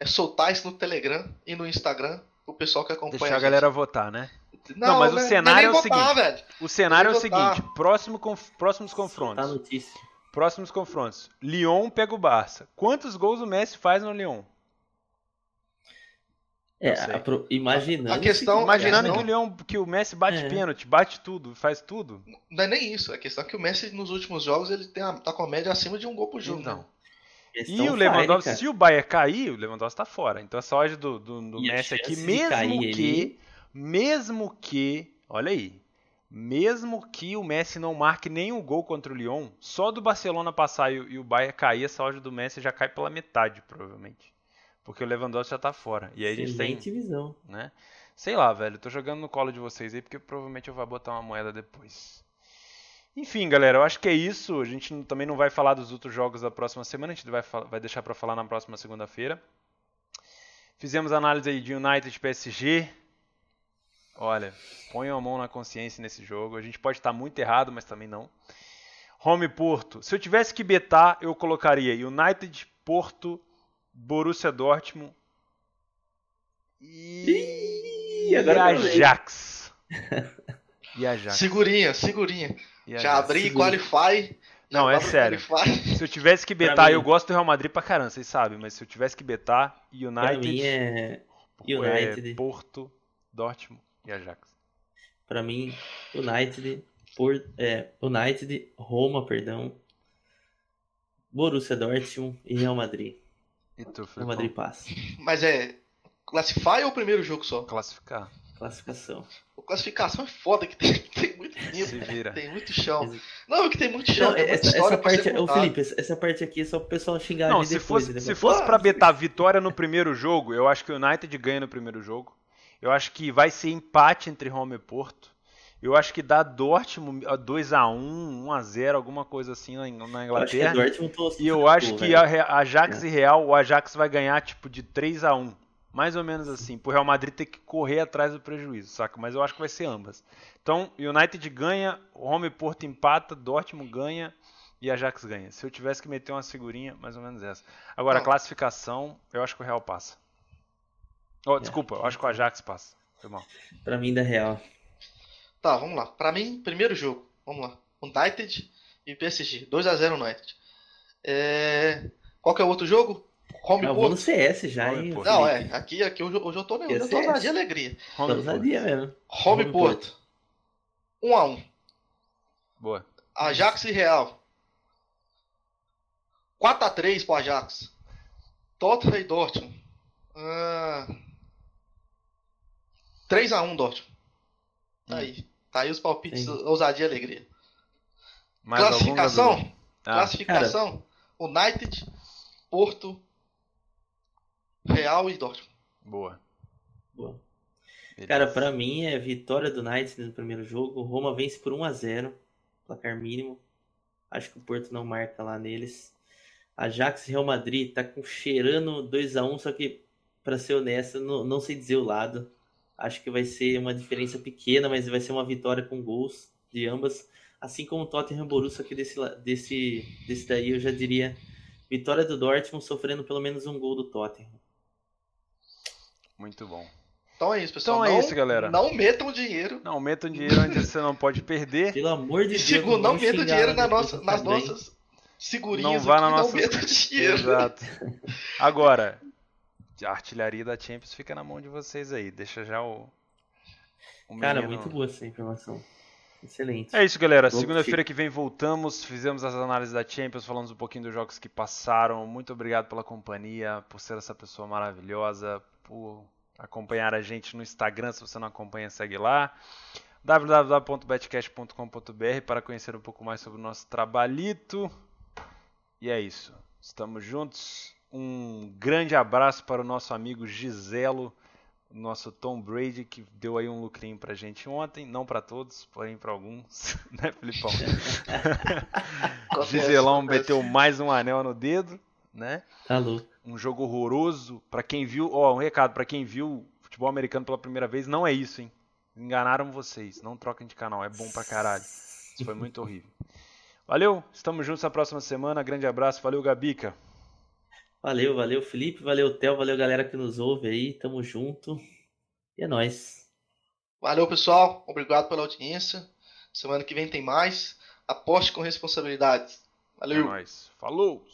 é soltar isso no Telegram e no Instagram o pessoal que acompanha. Deixar a gente. galera votar, né? Não, Não, mas o né, cenário não é o votar, velho. O cenário é o votar. seguinte: próximo conf- próximos Tá confrontos. notícia. Próximos confrontos. Lyon pega o Barça. Quantos gols o Messi faz no Lyon? É, sei. apro- imaginando. A questão- Imaginando não- que o Lyon, que o Messi bate É. pênalti, bate tudo, faz tudo. Não é nem isso. A questão é que o Messi nos últimos jogos ele tem a, tá com a média acima de um gol por jogo. Então. né? E o fire, Lewandowski, se o Bayern cair, o Lewandowski tá fora. Então essa odd do, do, do Messi aqui, de mesmo que, ele- mesmo que, olha aí, mesmo que o Messi não marque nenhum gol contra o Lyon, só do Barcelona passar e, o- e o Bayern cair, essa odd do Messi já cai pela metade, provavelmente. Porque o Lewandowski já tá fora. E aí a gente tem, visão. né? Sei lá, velho, tô jogando no colo de vocês aí porque provavelmente eu vou botar uma moeda depois. Enfim, galera, eu acho que é isso. A gente também não vai falar dos outros jogos da próxima semana, a gente vai, vai deixar pra falar na próxima segunda-feira. Fizemos análise aí de United PSG. Olha, ponham a mão na consciência nesse jogo. A gente pode estar muito errado, mas também não. Home Porto. Se eu tivesse que betar, eu colocaria United, Porto, Borussia Dortmund e, Ih, lembrei. Ajax. E Ajax. Segurinha, segurinha. E Já Ajax. abri segura. Qualify. Não, é sério. Qualify. Se eu tivesse que betar, eu gosto do Real Madrid pra caramba, vocês sabem, mas se eu tivesse que betar, Pra United, mim é. é, United. Porto, Dortmund e Ajax. Pra mim, United, por, é, United, Roma, perdão, Borussia Dortmund e Real Madrid. E tu, Real? Madrid passa. Mas é Classify ou o primeiro jogo só? Classificar. Classificação. O classificação é foda, que tem, tem muito tempo, Se vira. tem muito chão. Não, é que tem muito chão, Não, tem muita essa, história essa parte, ô. Felipe, essa, parte aqui é só pro pessoal xingar Não, ali se depois. fosse, né? se fosse Ah, pra betar vitória no primeiro jogo, eu acho que o United ganha no primeiro jogo. Eu acho que vai ser empate entre Roma e Porto. Eu acho que dá Dortmund 2x1, 1x0, alguma coisa assim na, Ing- na Eu acho que Inglaterra. tô- E eu acho que a Ajax É. e Real, o Ajax vai ganhar tipo de 3 a 1 mais ou menos assim, pro Real Madrid ter que correr atrás do prejuízo, saca? Mas eu acho que vai ser ambas. Então, United ganha, Roma e Porto empata, Dortmund ganha e Ajax ganha. Se eu tivesse que meter uma figurinha, mais ou menos essa. Agora, Não. classificação, eu acho que o Real passa. Oh, desculpa, eu acho que o Ajax passa. Foi mal. Pra mim, da Real. Tá, vamos lá. Pra mim, primeiro jogo. Vamos lá. United e PSG. 2x0 United. É... Qual que é o outro jogo? Home Eu vou no Porto. CS já, Home hein? Porto. Não, é. Aqui, aqui hoje, hoje eu tô, hoje eu tô CS. na de alegria. Home Porto. ousadia mesmo. Home, Home Porto. 1x1. Boa. Ajax e Real. 4x3 pro Ajax. Tottenham e Dortmund. Ah... 3x1 Dortmund. Tá aí. Tá aí os palpites, Sim. ousadia e alegria. Mais Classificação? Ah, Classificação: United, Porto, Real e Dortmund. boa. Boa. Beleza. Cara, pra mim é vitória do United no primeiro jogo. Roma vence por 1 a 0 placar mínimo. Acho que o Porto não marca lá neles. Ajax e Real Madrid tá com cheirando 2 a 1 só que, pra ser honesto, não, não sei dizer o lado. Acho que vai ser uma diferença pequena, mas vai ser uma vitória com gols de ambas. Assim como o Tottenham e Borussia, que desse, desse, desse daí eu já diria vitória do Dortmund sofrendo pelo menos um gol do Tottenham. Muito bom. Então é isso, pessoal. Então é não, isso, galera. Não metam dinheiro. Não, meta um dinheiro onde você não pode perder. Pelo amor de E Deus. segundo, não metam dinheiro na nossa, no nas hein? nossas segurinhas. Não vá aqui, na Não nossa- metam dinheiro. Exato. Agora, a artilharia da Champions fica na mão de vocês aí. Deixa já o. o Cara, menino- muito boa essa informação. Excelente. É isso, galera. Segunda-feira que vem voltamos. Fizemos as análises da Champions, falamos um pouquinho dos jogos que passaram. Muito obrigado pela companhia, por ser essa pessoa maravilhosa, por acompanhar a gente no Instagram. Se você não acompanha, segue lá www.betcast.com.br para conhecer um pouco mais sobre o nosso trabalhito. E é isso. Estamos juntos. Um grande abraço para o nosso amigo Giselo, nosso Tom Brady, que deu aí um lucrinho pra gente ontem. Não para todos, porém para alguns, né, Filipão? Giselão meteu mais um anel no dedo, né? Tá louco. Um jogo horroroso. Para quem viu, ó, um recado para quem viu futebol americano pela primeira vez, não é isso, hein? Enganaram vocês. Não troquem de canal. É bom pra caralho. Isso foi muito horrível. Valeu. Estamos juntos na próxima semana. Grande abraço. Valeu, Gabica. Valeu, valeu, Felipe. Valeu, Theo. Valeu, galera que nos ouve aí. Tamo junto. E é nóis. Valeu, pessoal. Obrigado pela audiência. Semana que vem tem mais. Aposte com responsabilidade. Valeu. É nóis. Falou.